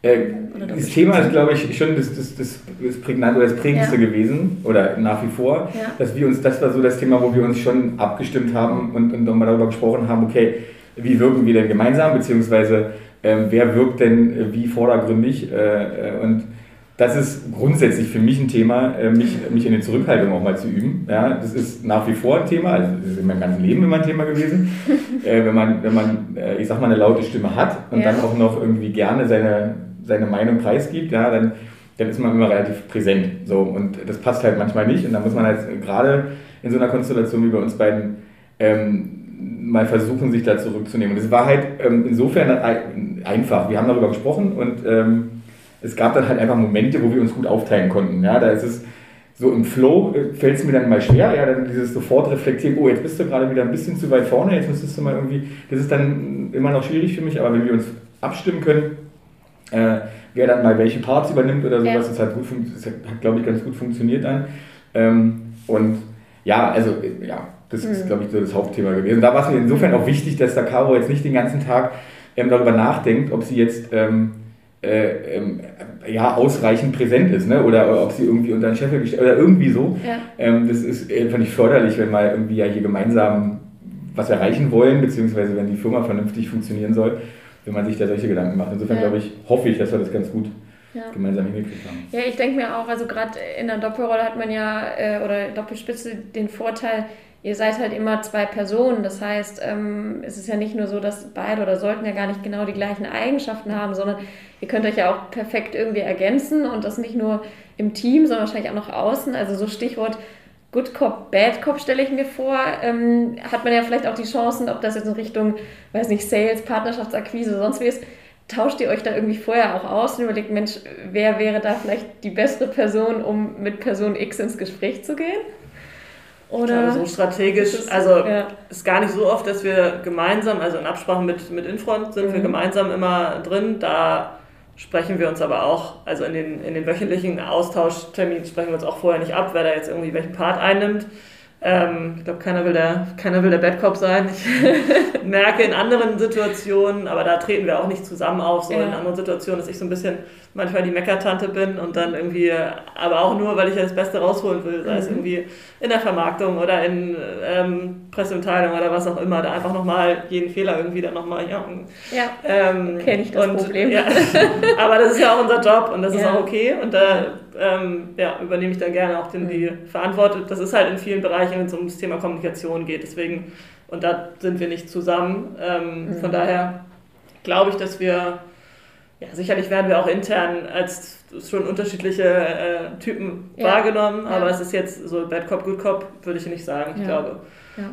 Äh, das Thema ist, glaube ich, schon das, das, das, das, Prägnant, oder das Prägendste ja. gewesen oder nach wie vor, ja. dass wir uns, das war so das Thema, wo wir uns schon abgestimmt haben und, und mal darüber gesprochen haben, okay, wie wirken wir denn gemeinsam, beziehungsweise ähm, wer wirkt denn äh, wie vordergründig. Äh, äh, und das ist grundsätzlich für mich ein Thema, äh, mich, mich in der Zurückhaltung auch mal zu üben. Ja, das ist nach wie vor ein Thema, also das ist in meinem ganzen Leben immer ein Thema gewesen. äh, wenn man, wenn man ich sag mal, eine laute Stimme hat und ja. dann auch noch irgendwie gerne seine, seine Meinung preisgibt, ja, dann, dann ist man immer relativ präsent. So, und das passt halt manchmal nicht. Und da muss man halt gerade in so einer Konstellation wie bei uns beiden ähm, mal versuchen, sich da zurückzunehmen. Und es war halt ähm, insofern einfach. Wir haben darüber gesprochen und ähm, es gab dann halt einfach Momente, wo wir uns gut aufteilen konnten. Ja, da ist es so im Flow, äh, fällt es mir dann mal schwer, ja, dann dieses sofort reflektieren, oh, jetzt bist du gerade wieder ein bisschen zu weit vorne, jetzt müsstest du mal irgendwie, das ist dann immer noch schwierig für mich, aber wenn wir uns abstimmen können, äh, wer dann mal welche Parts übernimmt oder sowas, ja. das hat, gut, das hat, glaube ich, ganz gut funktioniert dann. Ähm, und ja, also, äh, ja, das ist, glaube ich, so das Hauptthema gewesen. Da war es mir insofern auch wichtig, dass der Caro jetzt nicht den ganzen Tag ähm, darüber nachdenkt, ob sie jetzt ähm, äh, ähm, ja, ausreichend präsent ist, ne? oder, oder ob sie irgendwie unter den Chef gestellt oder irgendwie so. Ja. Ähm, das ist einfach nicht förderlich, wenn wir irgendwie ja hier gemeinsam was erreichen wollen, beziehungsweise wenn die Firma vernünftig funktionieren soll, wenn man sich da solche Gedanken macht. Insofern ja. glaube ich, hoffe ich, dass wir das ganz gut ja. gemeinsam hingekriegt haben. Ja, ich denke mir auch, also gerade in der Doppelrolle hat man ja, äh, oder Doppelspitze den Vorteil, ihr seid halt immer zwei Personen. Das heißt, ähm, es ist ja nicht nur so, dass beide oder sollten ja gar nicht genau die gleichen Eigenschaften haben, sondern ihr könnt euch ja auch perfekt irgendwie ergänzen und das nicht nur im Team, sondern wahrscheinlich auch noch außen. Also so Stichwort Good Cop, Bad Cop stelle ich mir vor. Ähm, hat man ja vielleicht auch die Chancen, ob das jetzt in Richtung, weiß nicht, Sales, Partnerschaftsakquise, sonst wie ist, tauscht ihr euch da irgendwie vorher auch aus und überlegt, Mensch, wer wäre da vielleicht die bessere Person, um mit Person X ins Gespräch zu gehen? Oder glaube, so strategisch, ist, also ja. ist gar nicht so oft, dass wir gemeinsam, also in Absprache mit, mit Infront sind mhm. wir gemeinsam immer drin. Da sprechen wir uns aber auch, also in den, in den wöchentlichen Austauschterminen sprechen wir uns auch vorher nicht ab, wer da jetzt irgendwie welchen Part einnimmt. Ähm, ich glaube, keiner will der, keiner will der Bad Cop sein. Ich merke in anderen Situationen, aber da treten wir auch nicht zusammen auf, so ja. in anderen Situationen, dass ich so ein bisschen manchmal die Meckertante bin und dann irgendwie, aber auch nur, weil ich ja das Beste rausholen will, sei mhm. es irgendwie in der Vermarktung oder in ähm, Pressemitteilung oder was auch immer, da einfach nochmal jeden Fehler irgendwie dann nochmal, ja. Ja, ähm, kenne ich das und, Problem. Ja, aber das ist ja auch unser Job und das ja. ist auch okay und da ähm, ja, übernehme ich dann gerne auch den, die mhm. Verantwortung. Das ist halt in vielen Bereichen, wenn es um das Thema Kommunikation geht, deswegen, und da sind wir nicht zusammen. Ähm, mhm. Von daher glaube ich, dass wir ja, sicherlich werden wir auch intern als schon unterschiedliche äh, Typen ja. wahrgenommen, aber ja. es ist jetzt so Bad Cop, Good Cop, würde ich nicht sagen. Ich glaube,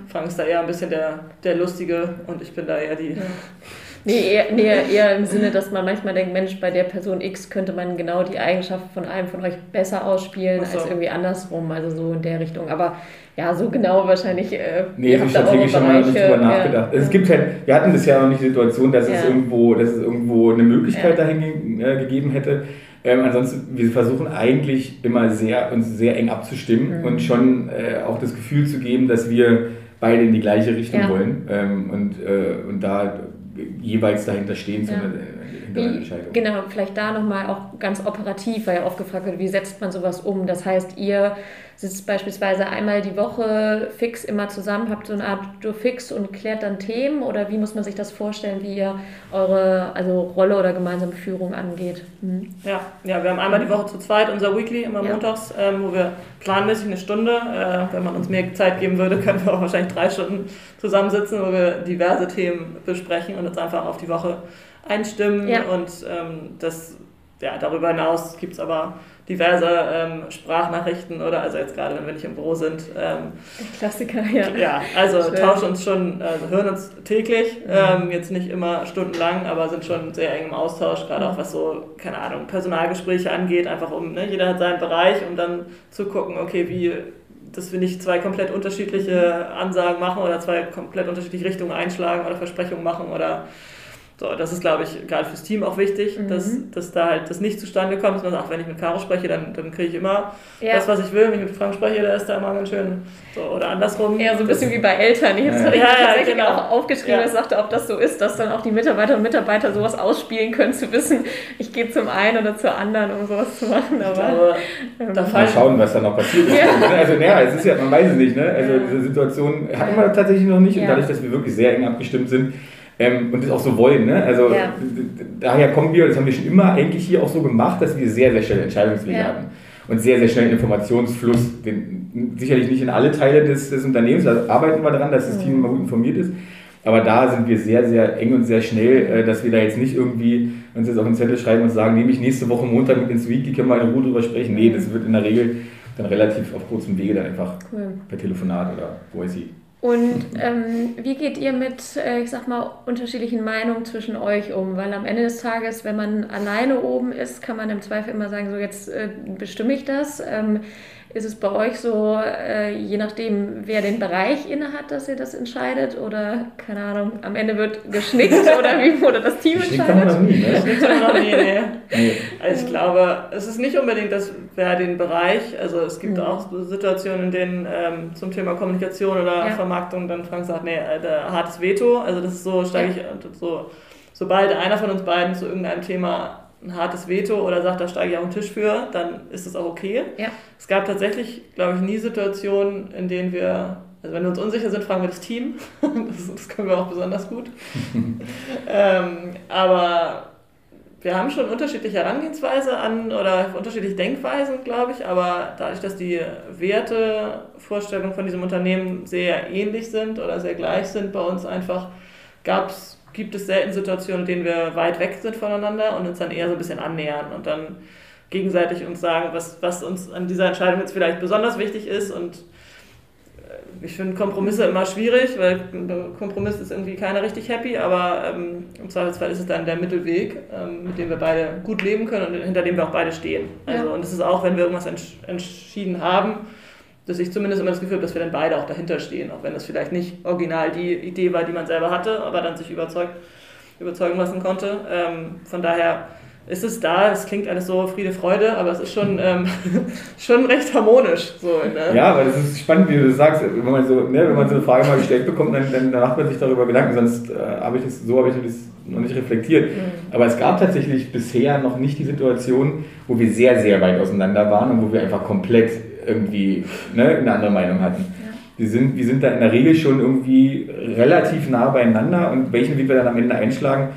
Frank ist da eher ein bisschen der, der Lustige und ich bin da eher die, Nee eher, nee, eher im Sinne, dass man manchmal denkt, Mensch, bei der Person X könnte man genau die Eigenschaft von einem von euch besser ausspielen so. als irgendwie andersrum, also so in der Richtung. Aber ja, so genau wahrscheinlich. Äh, nee, so strategisch haben wir noch nicht drüber nachgedacht. Ja. Es gibt halt, wir hatten bisher noch nicht die Situation, dass, ja. es, irgendwo, dass es irgendwo eine Möglichkeit ja. dahin äh, gegeben hätte. Ähm, ansonsten, wir versuchen eigentlich immer sehr, uns sehr eng abzustimmen mhm. und schon äh, auch das Gefühl zu geben, dass wir beide in die gleiche Richtung wollen ähm, und, äh, und da jeweils dahinter stehen ja. Hinter einer Entscheidung. Genau, vielleicht da nochmal auch ganz operativ, weil ja oft gefragt wird, wie setzt man sowas um? Das heißt, ihr sitzt beispielsweise einmal die Woche fix immer zusammen, habt so eine Art Fix und klärt dann Themen oder wie muss man sich das vorstellen, wie ihr eure also Rolle oder gemeinsame Führung angeht? Mhm. Ja, ja, wir haben einmal die Woche zu zweit unser Weekly, immer ja. montags, ähm, wo wir planmäßig eine Stunde, äh, wenn man uns mehr Zeit geben würde, können wir auch wahrscheinlich drei Stunden zusammensitzen, wo wir diverse Themen besprechen und uns einfach auf die Woche einstimmen ja. und ähm, das, ja, darüber hinaus gibt es aber diverse ähm, Sprachnachrichten oder also jetzt gerade, wenn wir nicht im Büro sind. Ähm, Klassiker, ja. Ja, also Schön. tauschen uns schon, also hören uns täglich, mhm. ähm, jetzt nicht immer stundenlang, aber sind schon sehr eng im Austausch, gerade mhm. auch was so, keine Ahnung, Personalgespräche angeht, einfach um, ne, jeder hat seinen Bereich, um dann zu gucken, okay, wie dass wir nicht zwei komplett unterschiedliche Ansagen machen oder zwei komplett unterschiedliche Richtungen einschlagen oder Versprechungen machen oder so, das ist, glaube ich, gerade fürs Team auch wichtig, mhm. dass, dass da halt das nicht zustande kommt, man sagt, wenn ich mit Caro spreche, dann, dann kriege ich immer ja. das, was ich will. Wenn ich mit Frank spreche, der ist da immer ganz schön so, oder andersrum. Ja, so ein bisschen wie bei Eltern. Ich habe es ja. ja, tatsächlich genau. auch aufgeschrieben, ja. sagte, ob das so ist, dass dann auch die Mitarbeiter und Mitarbeiter sowas ausspielen können, zu wissen, ich gehe zum einen oder zur anderen, um sowas zu machen. Aber, glaube, ähm, da mal schauen, was da noch passiert ist. Also, naja, es ist ja, man weiß es nicht, ne? Also, diese Situation hatten wir tatsächlich noch nicht und dadurch, dass wir wirklich sehr eng abgestimmt sind, ähm, und das auch so wollen. Ne? Also ja. daher kommen wir, das haben wir schon immer eigentlich hier auch so gemacht, dass wir sehr, sehr schnell Entscheidungswege ja. haben und sehr, sehr schnell Informationsfluss. Den, sicherlich nicht in alle Teile des, des Unternehmens, da arbeiten wir daran, dass das mhm. Team immer gut informiert ist. Aber da sind wir sehr, sehr eng und sehr schnell, äh, dass wir da jetzt nicht irgendwie uns jetzt auf den Zettel schreiben und sagen, nehme ich nächste Woche Montag mit ins Week, die können wir in Ruhe drüber sprechen. Nee, das wird in der Regel dann relativ auf kurzem Wege dann einfach cool. per Telefonat oder Voice und ähm, wie geht ihr mit, äh, ich sag mal, unterschiedlichen Meinungen zwischen euch um? Weil am Ende des Tages, wenn man alleine oben ist, kann man im Zweifel immer sagen, so jetzt äh, bestimme ich das. Ähm, ist es bei euch so, äh, je nachdem, wer den Bereich innehat, dass ihr das entscheidet? Oder, keine Ahnung, am Ende wird geschnickt oder wie wurde das Team entscheidet? Kann man nie, ne? nie, nee. nee. Also ich glaube, es ist nicht unbedingt, dass wer den Bereich, also es gibt mhm. auch Situationen, in denen ähm, zum Thema Kommunikation oder ja. Vermarktung dann Frank sagt, nee, Alter, hartes Veto. Also das ist so, steige ja. ich so, sobald einer von uns beiden zu irgendeinem Thema ein hartes Veto oder sagt, da steige ich auf den Tisch für, dann ist das auch okay. Ja. Es gab tatsächlich, glaube ich, nie Situationen, in denen wir, also wenn wir uns unsicher sind, fragen wir das Team. das, das können wir auch besonders gut. ähm, aber wir haben schon unterschiedliche Herangehensweise an oder unterschiedliche Denkweisen, glaube ich, aber dadurch, dass die Wertevorstellungen von diesem Unternehmen sehr ähnlich sind oder sehr gleich sind bei uns einfach, gab es gibt es selten Situationen, in denen wir weit weg sind voneinander und uns dann eher so ein bisschen annähern und dann gegenseitig uns sagen, was, was uns an dieser Entscheidung jetzt vielleicht besonders wichtig ist. Und äh, ich finde Kompromisse immer schwierig, weil Kompromiss ist irgendwie keiner richtig happy, aber ähm, im Zweifelsfall ist es dann der Mittelweg, ähm, mit dem wir beide gut leben können und hinter dem wir auch beide stehen. Also, ja. Und es ist auch, wenn wir irgendwas entsch entschieden haben, dass ich zumindest immer das Gefühl habe, dass wir dann beide auch dahinter stehen, auch wenn das vielleicht nicht original die Idee war, die man selber hatte, aber dann sich überzeugt, überzeugen lassen konnte. Ähm, von daher ist es da, es klingt alles so Friede, Freude, aber es ist schon, ähm, schon recht harmonisch. So, ne? Ja, weil es ist spannend, wie du das sagst, wenn man so, ne, wenn man so eine Frage mal gestellt bekommt, dann, dann, dann macht man sich darüber Gedanken, sonst äh, habe ich das, so habe ich das noch nicht reflektiert. Mhm. Aber es gab tatsächlich bisher noch nicht die Situation, wo wir sehr, sehr weit auseinander waren und wo wir einfach komplett irgendwie ne, eine andere Meinung hatten. Ja. Wir, sind, wir sind da in der Regel schon irgendwie relativ nah beieinander und welchen Weg wir dann am Ende einschlagen,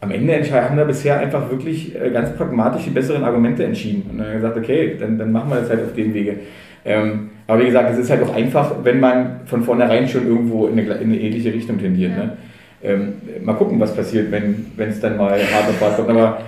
am Ende haben wir bisher einfach wirklich äh, ganz pragmatisch die besseren Argumente entschieden. Und dann haben wir gesagt, okay, dann, dann machen wir das halt auf dem Wege. Ähm, aber wie gesagt, es ist halt auch einfach, wenn man von vornherein schon irgendwo in eine, in eine ähnliche Richtung tendiert. Ja. Ne? Ähm, mal gucken, was passiert, wenn es dann mal hart auf hart kommt. Aber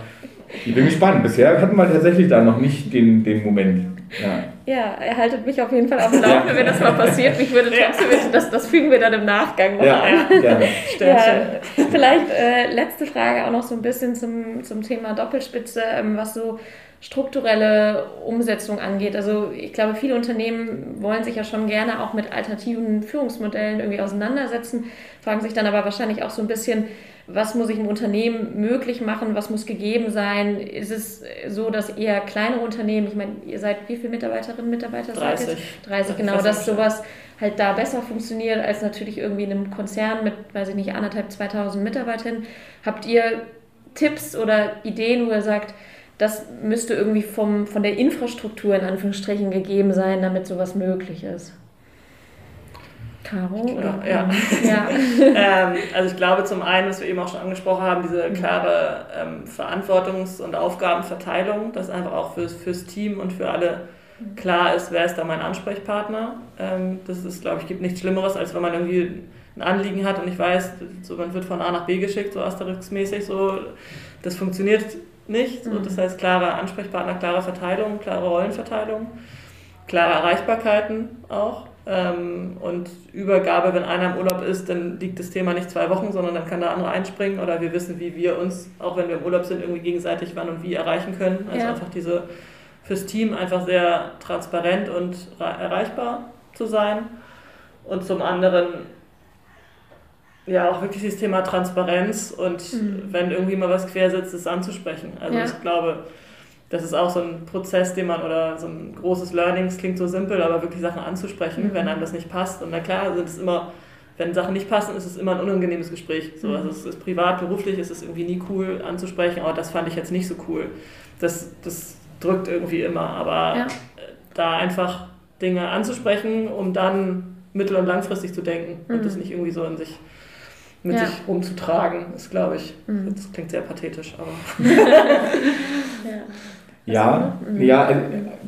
ich bin gespannt. Bisher hatten wir tatsächlich da noch nicht den, den Moment. Ja. ja, er haltet mich auf jeden Fall auf dem Laufenden, wenn das mal passiert. Mich würde trotzdem wissen, das, das fügen wir dann im Nachgang noch ja, an. Ja, ja, vielleicht äh, letzte Frage auch noch so ein bisschen zum, zum Thema Doppelspitze, ähm, was so strukturelle Umsetzung angeht. Also ich glaube, viele Unternehmen wollen sich ja schon gerne auch mit alternativen Führungsmodellen irgendwie auseinandersetzen, fragen sich dann aber wahrscheinlich auch so ein bisschen, was muss ich im Unternehmen möglich machen, was muss gegeben sein? Ist es so, dass eher kleinere Unternehmen, ich meine, ihr seid wie viele Mitarbeiterinnen und Mitarbeiter? 30. 30, genau, dass sowas halt da besser funktioniert als natürlich irgendwie in einem Konzern mit, weiß ich nicht, anderthalb, 2000 Mitarbeitern. Habt ihr Tipps oder Ideen, wo ihr sagt, das müsste irgendwie vom, von der Infrastruktur in Anführungsstrichen gegeben sein, damit sowas möglich ist. Caro? Oder? Ja. ja. ähm, also ich glaube zum einen, was wir eben auch schon angesprochen haben, diese mhm. klare ähm, Verantwortungs- und Aufgabenverteilung, dass einfach auch fürs, fürs Team und für alle mhm. klar ist, wer ist da mein Ansprechpartner. Ähm, das ist, glaube ich, gibt nichts Schlimmeres, als wenn man irgendwie ein Anliegen hat und ich weiß, so, man wird von A nach B geschickt, so Asterix-mäßig, so, das funktioniert nicht. Mhm. Und das heißt klare Ansprechpartner, klare Verteilung, klare Rollenverteilung, klare Erreichbarkeiten auch. Ähm, und Übergabe, wenn einer im Urlaub ist, dann liegt das Thema nicht zwei Wochen, sondern dann kann der andere einspringen oder wir wissen, wie wir uns, auch wenn wir im Urlaub sind, irgendwie gegenseitig wann und wie erreichen können. Also ja. einfach diese fürs Team einfach sehr transparent und erreichbar zu sein. Und zum anderen ja auch wirklich das Thema Transparenz und mhm. wenn irgendwie mal was quer sitzt, es anzusprechen. Also ja. ich glaube, das ist auch so ein Prozess, den man oder so ein großes Learning, es klingt so simpel, aber wirklich Sachen anzusprechen, mhm. wenn einem das nicht passt. Und na klar sind es immer, wenn Sachen nicht passen, ist es immer ein unangenehmes Gespräch. So, mhm. also es ist privat, beruflich, ist es irgendwie nie cool anzusprechen, aber das fand ich jetzt nicht so cool. Das, das drückt irgendwie immer, aber ja. da einfach Dinge anzusprechen, um dann mittel- und langfristig zu denken mhm. und das nicht irgendwie so in sich mit ja. sich rumzutragen, ist, glaube ich, mhm. das klingt sehr pathetisch, aber. ja. Ja, mhm. ja, äh,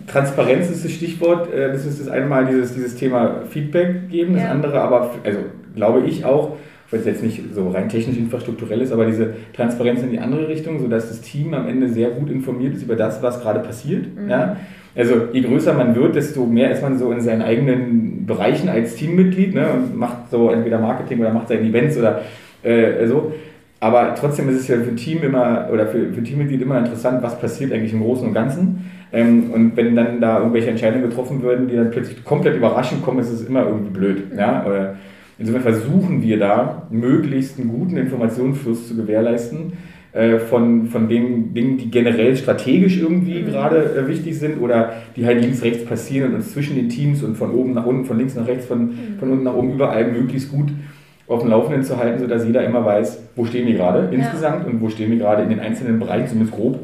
Transparenz ist das Stichwort. Äh, das ist das eine Mal dieses, dieses Thema Feedback geben, das ja. andere aber, also glaube ich auch, weil es jetzt nicht so rein technisch infrastrukturell ist, aber diese Transparenz in die andere Richtung, sodass das Team am Ende sehr gut informiert ist über das, was gerade passiert. Mhm. Ja? Also je größer man wird, desto mehr ist man so in seinen eigenen Bereichen als Teammitglied ne, und macht so entweder Marketing oder macht seine Events oder äh, so. Aber trotzdem ist es ja für Team immer oder für, für Teammitglied immer interessant, was passiert eigentlich im Großen und Ganzen. Ähm, und wenn dann da irgendwelche Entscheidungen getroffen würden, die dann plötzlich komplett überraschend kommen, ist es immer irgendwie blöd. Ja? Oder insofern versuchen wir da, möglichst einen guten Informationsfluss zu gewährleisten äh, von, von den Dingen, die generell strategisch irgendwie mhm. gerade äh, wichtig sind oder die halt links, rechts passieren und uns zwischen den Teams und von oben nach unten, von links nach rechts, von, mhm. von unten nach oben überall möglichst gut auf dem Laufenden zu halten, sodass jeder immer weiß, wo stehen wir gerade ja. insgesamt und wo stehen wir gerade in den einzelnen Bereichen, zumindest grob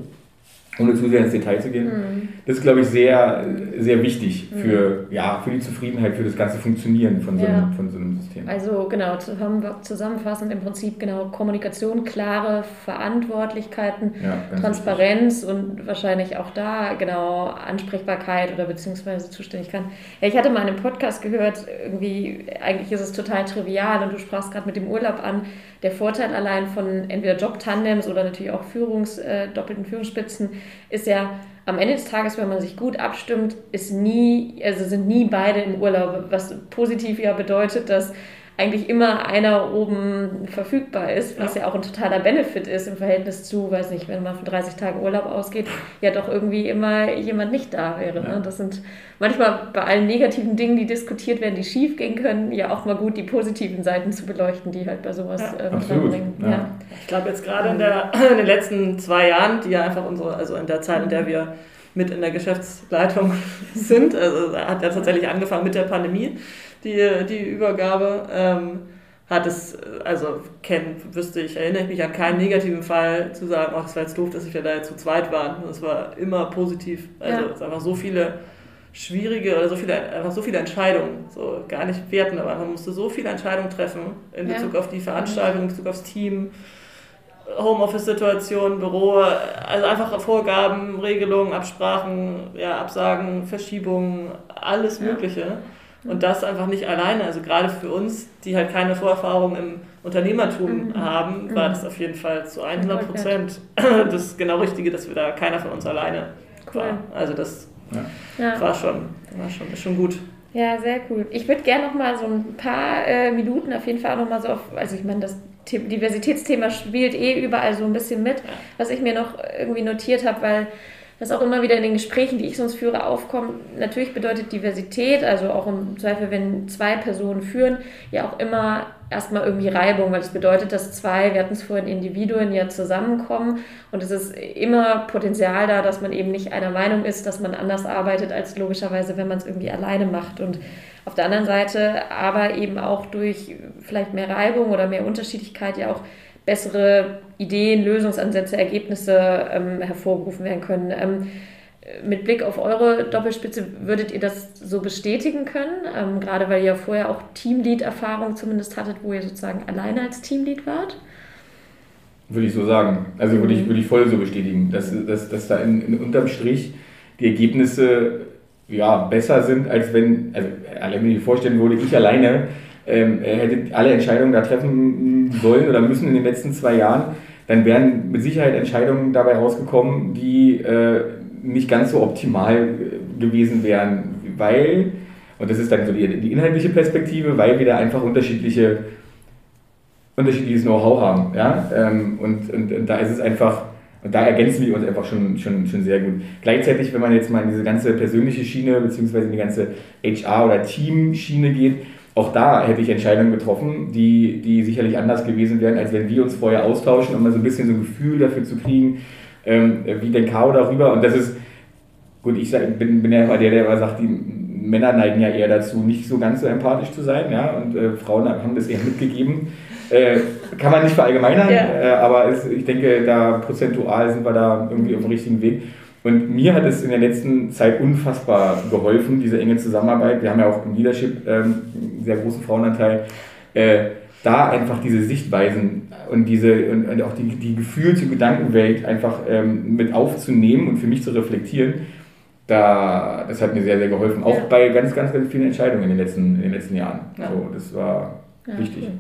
ohne zu sehr ins Detail zu gehen. Mhm. Das ist, glaube ich, sehr, sehr wichtig mhm. für, mhm. ja, für die Zufriedenheit, für das ganze Funktionieren von so, einem, ja. von so einem System. Also genau, zusammenfassend im Prinzip genau Kommunikation, klare Verantwortlichkeiten, ja, Transparenz wichtig. und wahrscheinlich auch da genau Ansprechbarkeit oder beziehungsweise Zuständigkeit. Ja, ich hatte mal in einem Podcast gehört, irgendwie, eigentlich ist es total trivial und du sprachst gerade mit dem Urlaub an, der Vorteil allein von entweder Jobtandems oder natürlich auch Führungs, äh, doppelten Führungsspitzen ist ja am Ende des Tages, wenn man sich gut abstimmt, ist nie, also sind nie beide im Urlaub, was positiv ja bedeutet, dass eigentlich immer einer oben verfügbar ist, was ja. ja. auch ein totaler Benefit ist im Verhältnis zu, weiß nicht, wenn man von 30 Tagen Urlaub ausgeht, ja doch irgendwie immer jemand nicht da wäre. Ne? Das sind manchmal bei allen negativen Dingen, die diskutiert werden, die schief gehen können, ja auch mal gut die positiven Seiten zu beleuchten, die halt bei sowas ja, ähm, dranbringen. Ja. Ich glaube jetzt gerade in, in den letzten zwei Jahren, die ja einfach unsere, also in der Zeit, in der wir mit in der Geschäftsleitung sind, also hat ja tatsächlich angefangen mit der Pandemie die, die Übergabe. Ähm, hat es, also kenn, wüsste ich, erinnere ich mich an keinen negativen Fall zu sagen, ach, es war jetzt doof, dass wir da jetzt zu zweit waren. Es war immer positiv. Also ja. es einfach so viele schwierige oder so viele, einfach so viele Entscheidungen, so gar nicht werten, aber man musste so viele Entscheidungen treffen in Bezug ja. auf die Veranstaltung, in Bezug aufs Team, Homeoffice-Situation, Büro, also einfach Vorgaben, Regelungen, Absprachen, ja, Absagen, Verschiebungen, alles Mögliche. Ja. Und das einfach nicht alleine. Also gerade für uns, die halt keine Vorerfahrung im Unternehmertum mhm. haben, war mhm. das auf jeden Fall zu 100 Prozent das genau Richtige, dass wir da keiner von uns alleine cool. war. Also das ja. War, schon, war schon, ist schon gut. Ja, sehr cool. Ich würde gerne noch mal so ein paar äh, Minuten auf jeden Fall auch noch mal so auf, also ich meine, das Diversitätsthema spielt eh überall so ein bisschen mit, was ich mir noch irgendwie notiert habe, weil das auch immer wieder in den Gesprächen, die ich sonst führe, aufkommt. Natürlich bedeutet Diversität, also auch im Zweifel, wenn zwei Personen führen, ja auch immer erstmal irgendwie Reibung, weil es das bedeutet, dass zwei, wir hatten es vorhin, Individuen ja zusammenkommen und es ist immer Potenzial da, dass man eben nicht einer Meinung ist, dass man anders arbeitet, als logischerweise, wenn man es irgendwie alleine macht. Und auf der anderen Seite aber eben auch durch vielleicht mehr Reibung oder mehr Unterschiedlichkeit ja auch bessere Ideen, Lösungsansätze, Ergebnisse ähm, hervorgerufen werden können. Ähm, mit Blick auf eure Doppelspitze, würdet ihr das so bestätigen können? Ähm, gerade weil ihr vorher auch Teamlead-Erfahrung zumindest hattet, wo ihr sozusagen alleine als Teamlead wart? Würde ich so sagen. Also würde ich, würde ich voll so bestätigen, dass, dass, dass da in, in unterm Strich die Ergebnisse ja, besser sind, als wenn, also wenn ich mir vorstellen würde, ich alleine ähm, hätte alle Entscheidungen da treffen sollen oder müssen in den letzten zwei Jahren, dann wären mit Sicherheit Entscheidungen dabei rausgekommen, die äh, nicht ganz so optimal äh, gewesen wären, weil, und das ist dann so die, die inhaltliche Perspektive, weil wir da einfach unterschiedliche, unterschiedliches Know-how haben. Ja? Ähm, und, und, und da ist es einfach, und da ergänzen wir uns einfach schon, schon, schon sehr gut. Gleichzeitig, wenn man jetzt mal in diese ganze persönliche Schiene beziehungsweise in die ganze HR- oder Team-Schiene geht, auch da hätte ich Entscheidungen getroffen, die, die sicherlich anders gewesen wären, als wenn wir uns vorher austauschen, um mal so ein bisschen so ein Gefühl dafür zu kriegen, ähm, wie denkt Caro darüber. Und das ist, gut, ich bin, bin ja immer der, der immer sagt, die Männer neigen ja eher dazu, nicht so ganz so empathisch zu sein, ja, und äh, Frauen haben das eher mitgegeben. Äh, kann man nicht verallgemeinern, ja. äh, aber es, ich denke, da prozentual sind wir da irgendwie auf dem richtigen Weg. Und mir hat es in der letzten Zeit unfassbar geholfen, diese enge Zusammenarbeit. Wir haben ja auch im Leadership ähm, sehr großen Frauenanteil. Äh, da einfach diese Sichtweisen und diese und, und auch die, die gefühlte Gedankenwelt einfach ähm, mit aufzunehmen und für mich zu reflektieren, da, das hat mir sehr, sehr geholfen. Auch ja. bei ganz, ganz, ganz vielen Entscheidungen in den letzten, in den letzten Jahren. Ja. So, das war ja, wichtig. Cool.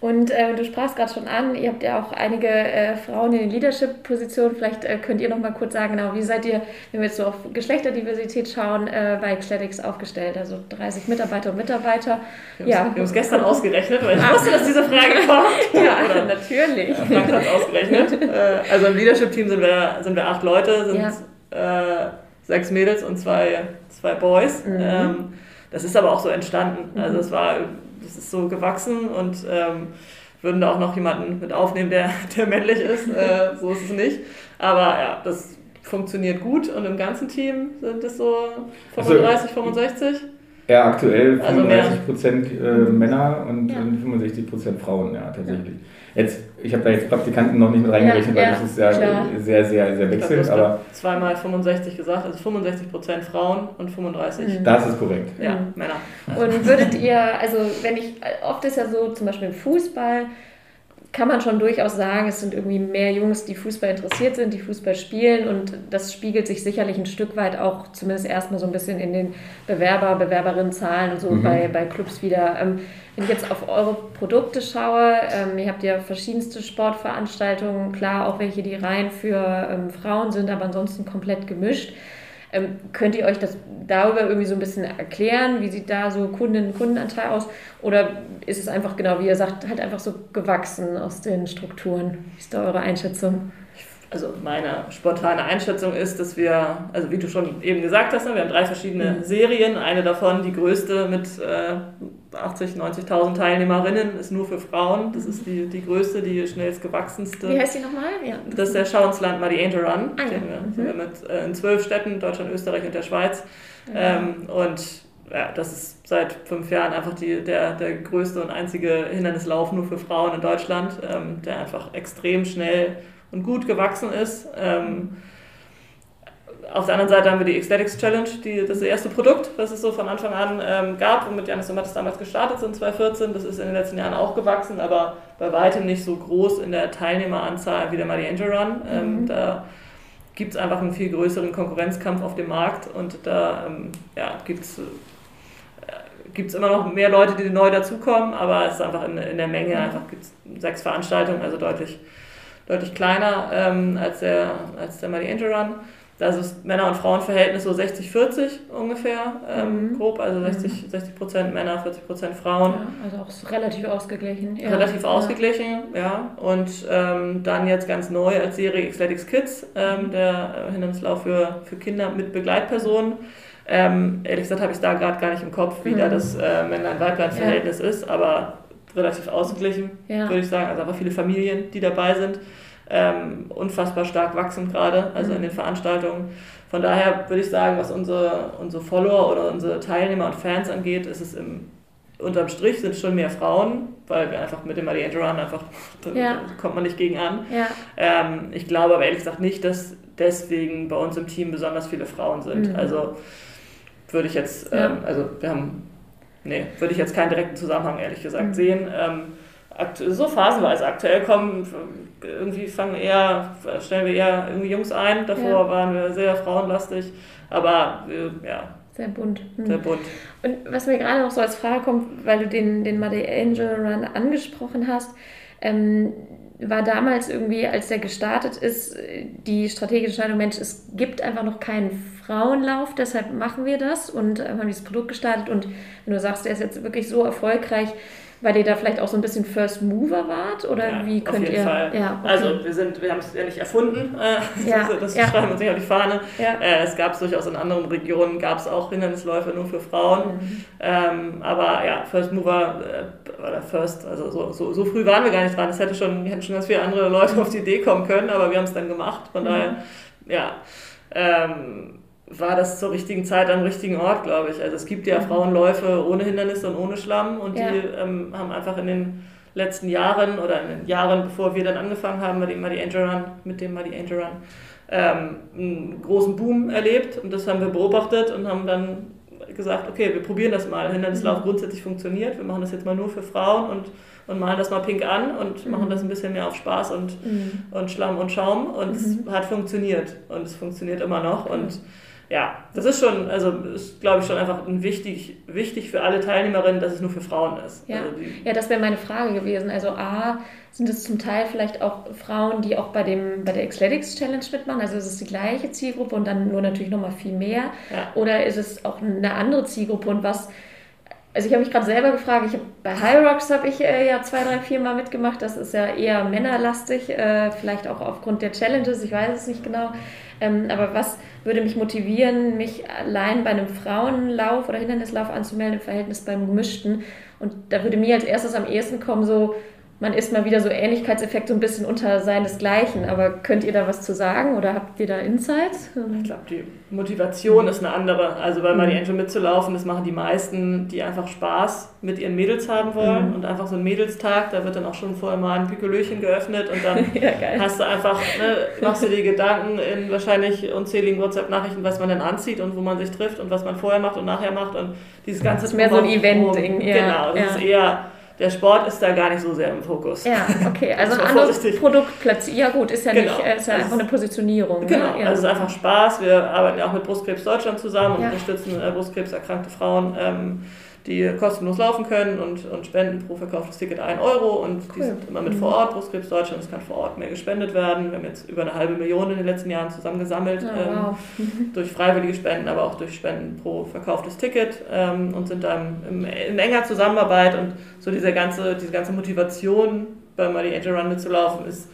Und äh, du sprachst gerade schon an, ihr habt ja auch einige äh, Frauen in den Leadership-Positionen. Vielleicht äh, könnt ihr noch mal kurz sagen, genau, wie seid ihr, wenn wir jetzt so auf Geschlechterdiversität schauen, äh, bei Xletics aufgestellt? Also 30 Mitarbeiter und Mitarbeiter. Wir ja. haben es gestern ausgerechnet, weil ich wusste, dass diese Frage kommt. ja, Oder, natürlich. Frank hat ausgerechnet. Äh, also im Leadership-Team sind wir, sind wir acht Leute, sind ja. Äh, sechs Mädels und zwei, zwei Boys. Mhm. Ähm, das ist aber auch so entstanden. Also mhm. es war das ist so gewachsen und ähm, würden da auch noch jemanden mit aufnehmen, der, der männlich ist. Äh, so ist es nicht. Aber ja, das funktioniert gut und im ganzen Team sind es so 35, also, 65. Ja, aktuell 35 also Prozent äh, Männer und, ja. 65 Prozent Frauen, ja, tatsächlich. Ja. Jetzt, ich habe da jetzt Praktikanten noch nicht mit reingerechnet, ja, weil das ist ja klar. sehr, sehr, sehr wechselnd. Ich aber zweimal 65 gesagt, also 65 Prozent Frauen und 35. Mhm. Das ist korrekt. Ja, mhm. Männer. Und würdet ihr, also wenn ich, oft ist ja so, zum Beispiel im Fußball, kann man schon durchaus sagen, es sind irgendwie mehr Jungs, die Fußball interessiert sind, die Fußball spielen und das spiegelt sich sicherlich ein Stück weit auch zumindest erstmal so ein bisschen in den Bewerber, Bewerberinnenzahlen und so mhm. bei, bei Clubs wieder. Ähm, wenn ich jetzt auf eure Produkte schaue, ähm, ihr habt ja verschiedenste Sportveranstaltungen, klar auch welche, die rein für ähm, Frauen sind, aber ansonsten komplett gemischt. Ähm, könnt ihr euch das darüber irgendwie so ein bisschen erklären? Wie sieht da so Kundinnen- Kundenanteil aus? Oder ist es einfach genau, wie ihr sagt, halt einfach so gewachsen aus den Strukturen? Wie ist da eure Einschätzung? Also meine spontane Einschätzung ist, dass wir, also wie du schon eben gesagt hast, ne, wir haben drei verschiedene mhm. Serien. Eine davon, die größte mit äh, 80.000, 90.000 Teilnehmerinnen, ist nur für Frauen. Das ist die, die größte, die schnellst gewachsenste. Wie heißt die nochmal? Ja. Das ist der Schauensland Muddy Angel Run. Ah, ja. den wir, mhm. mit, äh, in zwölf Städten, Deutschland, Österreich und der Schweiz. Mhm. Ähm, und ja, das ist seit fünf Jahren einfach die, der, der größte und einzige Hindernislauf nur für Frauen in Deutschland, ähm, der einfach extrem schnell und gut gewachsen ist. Ähm, auf der anderen Seite haben wir die Ecstatics Challenge, die, das erste Produkt, das es so von Anfang an ähm, gab, womit Janis und Mattes damals gestartet sind, 2014. Das ist in den letzten Jahren auch gewachsen, aber bei weitem nicht so groß in der Teilnehmeranzahl wie der Mighty Angel Run. Ähm, mhm. Da gibt es einfach einen viel größeren Konkurrenzkampf auf dem Markt und da ähm, ja, gibt es gibt es immer noch mehr Leute, die neu dazukommen, aber es ist einfach in, in der Menge mhm. einfach gibt sechs Veranstaltungen, also deutlich deutlich kleiner ähm, als der, als der Mighty Angel Run. das ist Männer- und Frauenverhältnis so 60-40 ungefähr, ähm, mhm. grob, also 60, mhm. 60 Prozent Männer, 40 Prozent Frauen. Ja, also auch relativ ausgeglichen. Ja. Relativ ausgeglichen, ja. Und ähm, dann jetzt ganz neu als Serie Xletics Kids, ähm, der äh, Hindernislauf für, für Kinder mit Begleitpersonen. Ähm, ehrlich gesagt habe ich da gerade gar nicht im Kopf, wie mhm. da das äh, Männlein-Weiblein-Verhältnis ja. ist, aber relativ ausgeglichen, würde ich sagen. Also einfach viele Familien, die dabei sind ähm, unfassbar stark wachsen gerade, also mhm. in den Veranstaltungen. Von daher würde ich sagen, was unsere, unsere Follower oder unsere Teilnehmer und Fans angeht, ist es im unterm Strich sind schon mehr Frauen, weil wir einfach mit dem Adiante Run einfach, ja. kommt man nicht gegen an. Ja. Ähm, ich glaube aber ehrlich gesagt nicht, dass deswegen bei uns im Team besonders viele Frauen sind. Mhm. Also würde ich jetzt, ähm, also wir haben, nee, würde ich jetzt keinen direkten Zusammenhang ehrlich gesagt mhm. sehen. Ähm, so phasenweise. Aktuell kommen irgendwie fangen eher, stellen wir eher irgendwie Jungs ein. Davor ja. waren wir sehr frauenlastig, aber äh, ja. Sehr bunt. Hm. Sehr bunt. Und was mir gerade noch so als Frage kommt, weil du den, den Muddy Angel Run angesprochen hast, ähm, war damals irgendwie, als der gestartet ist, die strategische Entscheidung, Mensch, es gibt einfach noch keinen Frauenlauf, deshalb machen wir das und haben dieses Produkt gestartet. Und wenn du sagst, der ist jetzt wirklich so erfolgreich, weil ihr da vielleicht auch so ein bisschen First Mover wart? Oder ja, wie könnt auf jeden ihr. Fall. Ja, okay. Also wir sind, wir haben es ja nicht erfunden, äh, ja, das, das ja. schreiben wir uns nicht auf die Fahne. Äh, es gab es durchaus in anderen Regionen, gab es auch Hindernisläufe nur für Frauen. Mhm. Ähm, aber ja, First Mover äh, oder First, also so, so, so, früh waren wir gar nicht dran. Es hätte schon, hätten schon ganz viele andere Leute auf die Idee kommen können, aber wir haben es dann gemacht. Von mhm. daher, ja. Ähm, war das zur richtigen Zeit am richtigen Ort, glaube ich. Also es gibt ja mhm. Frauenläufe ohne Hindernisse und ohne Schlamm und ja. die ähm, haben einfach in den letzten Jahren oder in den Jahren, bevor wir dann angefangen haben mit dem Muddy Angel Run, mit dem Muddy Angel Run, ähm, einen großen Boom erlebt und das haben wir beobachtet und haben dann gesagt, okay, wir probieren das mal. Hindernislauf mhm. grundsätzlich funktioniert, wir machen das jetzt mal nur für Frauen und, und malen das mal pink an und mhm. machen das ein bisschen mehr auf Spaß und, mhm. und Schlamm und Schaum und es mhm. hat funktioniert und es funktioniert immer noch und ja, das ist schon, also ist glaube ich schon einfach ein wichtig, wichtig für alle Teilnehmerinnen, dass es nur für Frauen ist. Ja, also ja das wäre meine Frage gewesen. Also A, sind es zum Teil vielleicht auch Frauen, die auch bei, dem, bei der Xletics Challenge mitmachen? Also ist es die gleiche Zielgruppe und dann nur natürlich nochmal viel mehr? Ja. Oder ist es auch eine andere Zielgruppe und was also ich habe mich gerade selber gefragt, ich hab, bei High Rocks habe ich äh, ja zwei, drei, vier Mal mitgemacht. Das ist ja eher männerlastig, äh, vielleicht auch aufgrund der Challenges, ich weiß es nicht genau. Ähm, aber was würde mich motivieren, mich allein bei einem Frauenlauf oder Hindernislauf anzumelden im Verhältnis beim gemischten? Und da würde mir als erstes am ehesten kommen, so man ist mal wieder so Ähnlichkeitseffekt so ein bisschen unter seinesgleichen. Aber könnt ihr da was zu sagen oder habt ihr da Insights? Ich glaube, die Motivation ist eine andere. Also bei mhm. Angel mitzulaufen, das machen die meisten, die einfach Spaß mit ihren Mädels haben wollen mhm. und einfach so ein Mädelstag, da wird dann auch schon vorher mal ein Pikolöchen geöffnet und dann ja, hast du einfach, ne, machst du dir Gedanken in wahrscheinlich unzähligen WhatsApp-Nachrichten, was man denn anzieht und wo man sich trifft und was man vorher macht und nachher macht und dieses ganze... Das ist mehr so ein Event-Ding. Ja. Genau, das ja. ist eher der Sport ist da gar nicht so sehr im Fokus. Ja, okay. Also ein anderes Produkt platziert. Ja gut, ist ja genau. nicht, ist ja also einfach eine Positionierung. Genau, ne? ja. also es ist einfach Spaß. Wir arbeiten ja auch mit Brustkrebs Deutschland zusammen und ja. unterstützen äh, brustkrebserkrankte Frauen. Ähm, die kostenlos laufen können und, und spenden pro verkauftes Ticket 1 Euro und cool. die sind immer mit mhm. vor Ort, Brustkrebs Deutschland, es kann vor Ort mehr gespendet werden. Wir haben jetzt über eine halbe Million in den letzten Jahren zusammengesammelt, oh, ähm, wow. durch freiwillige Spenden, aber auch durch Spenden pro verkauftes Ticket ähm, und sind dann im, in enger Zusammenarbeit und so diese ganze, diese ganze Motivation bei Money Angel Run mitzulaufen ist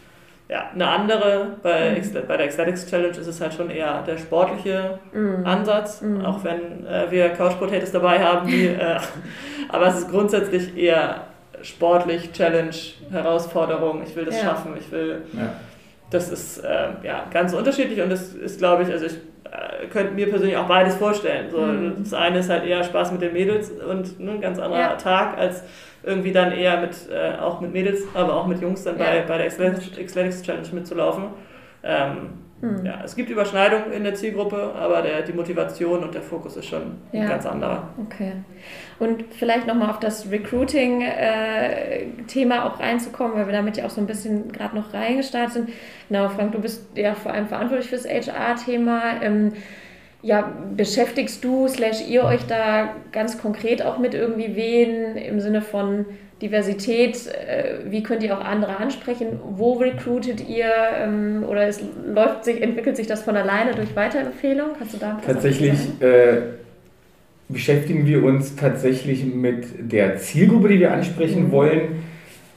ja, eine andere. Bei, mhm. bei der Ecstatics Challenge ist es halt schon eher der sportliche mhm. Ansatz, mhm. auch wenn äh, wir Couch Potatoes dabei haben. Die, äh, aber es ist grundsätzlich eher sportlich, Challenge, Herausforderung. Ich will das ja. schaffen, ich will. Ja. Das ist äh, ja, ganz unterschiedlich und das ist, glaube ich, also ich könnte mir persönlich auch beides vorstellen. So, mhm. Das eine ist halt eher Spaß mit den Mädels und ne, ein ganz anderer ja. Tag als irgendwie dann eher mit, äh, auch mit Mädels, aber auch mit Jungs dann ja. bei, bei der Xletics Challenge mitzulaufen. Ähm, hm. Ja, es gibt Überschneidungen in der Zielgruppe, aber der, die Motivation und der Fokus ist schon ja. ein ganz anderer. Okay. Und vielleicht nochmal auf das Recruiting-Thema äh, auch reinzukommen, weil wir damit ja auch so ein bisschen gerade noch reingestartet sind. Genau, Frank, du bist ja vor allem verantwortlich für das HR-Thema. Ähm, ja, beschäftigst du slash ihr euch da ganz konkret auch mit irgendwie wen im Sinne von Diversität? Äh, wie könnt ihr auch andere ansprechen? Wo recruitet ihr? Ähm, oder es läuft sich, entwickelt sich das von alleine durch Weiterempfehlung? Kannst du da Tatsächlich äh, beschäftigen wir uns tatsächlich mit der Zielgruppe, die wir ansprechen mhm. wollen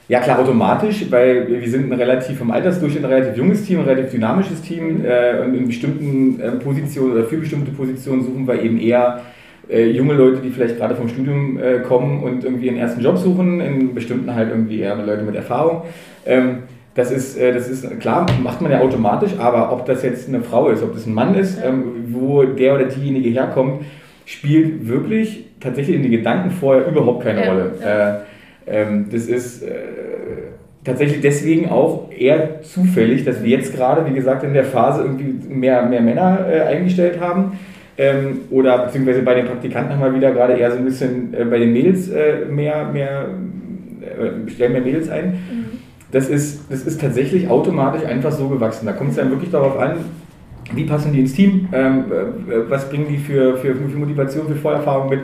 ja, klar, automatisch, weil wir sind ein relativ vom Altersdurchschnitt ein relativ junges Team, ein relativ dynamisches Team äh, und in bestimmten äh, Positionen oder für bestimmte Positionen suchen wir eben eher äh, junge Leute, die vielleicht gerade vom Studium äh, kommen und irgendwie einen ersten Job suchen, in bestimmten halt irgendwie eher Leute mit Erfahrung. Ähm, das ist, äh, das ist klar, macht man ja automatisch, aber ob das jetzt eine Frau ist, ob das ein Mann ist, ähm, wo der oder diejenige herkommt, spielt wirklich tatsächlich in den Gedanken vorher überhaupt keine ja, Rolle. Ja. Äh, ähm, das ist äh, tatsächlich deswegen auch eher zufällig, dass wir jetzt gerade, wie gesagt, in der Phase irgendwie mehr, mehr Männer eingestellt haben. Ähm, oder beziehungsweise bei den Praktikanten haben wir wieder gerade eher so ein bisschen äh, bei den Mädels äh, mehr, mehr, äh, stellen mehr Mädels ein. Mhm. Das, ist, das ist tatsächlich automatisch einfach so gewachsen. Da kommt es dann wirklich darauf an, wie passen die ins Team, ähm, äh, was bringen die für, für, für Motivation, für Vorerfahrung mit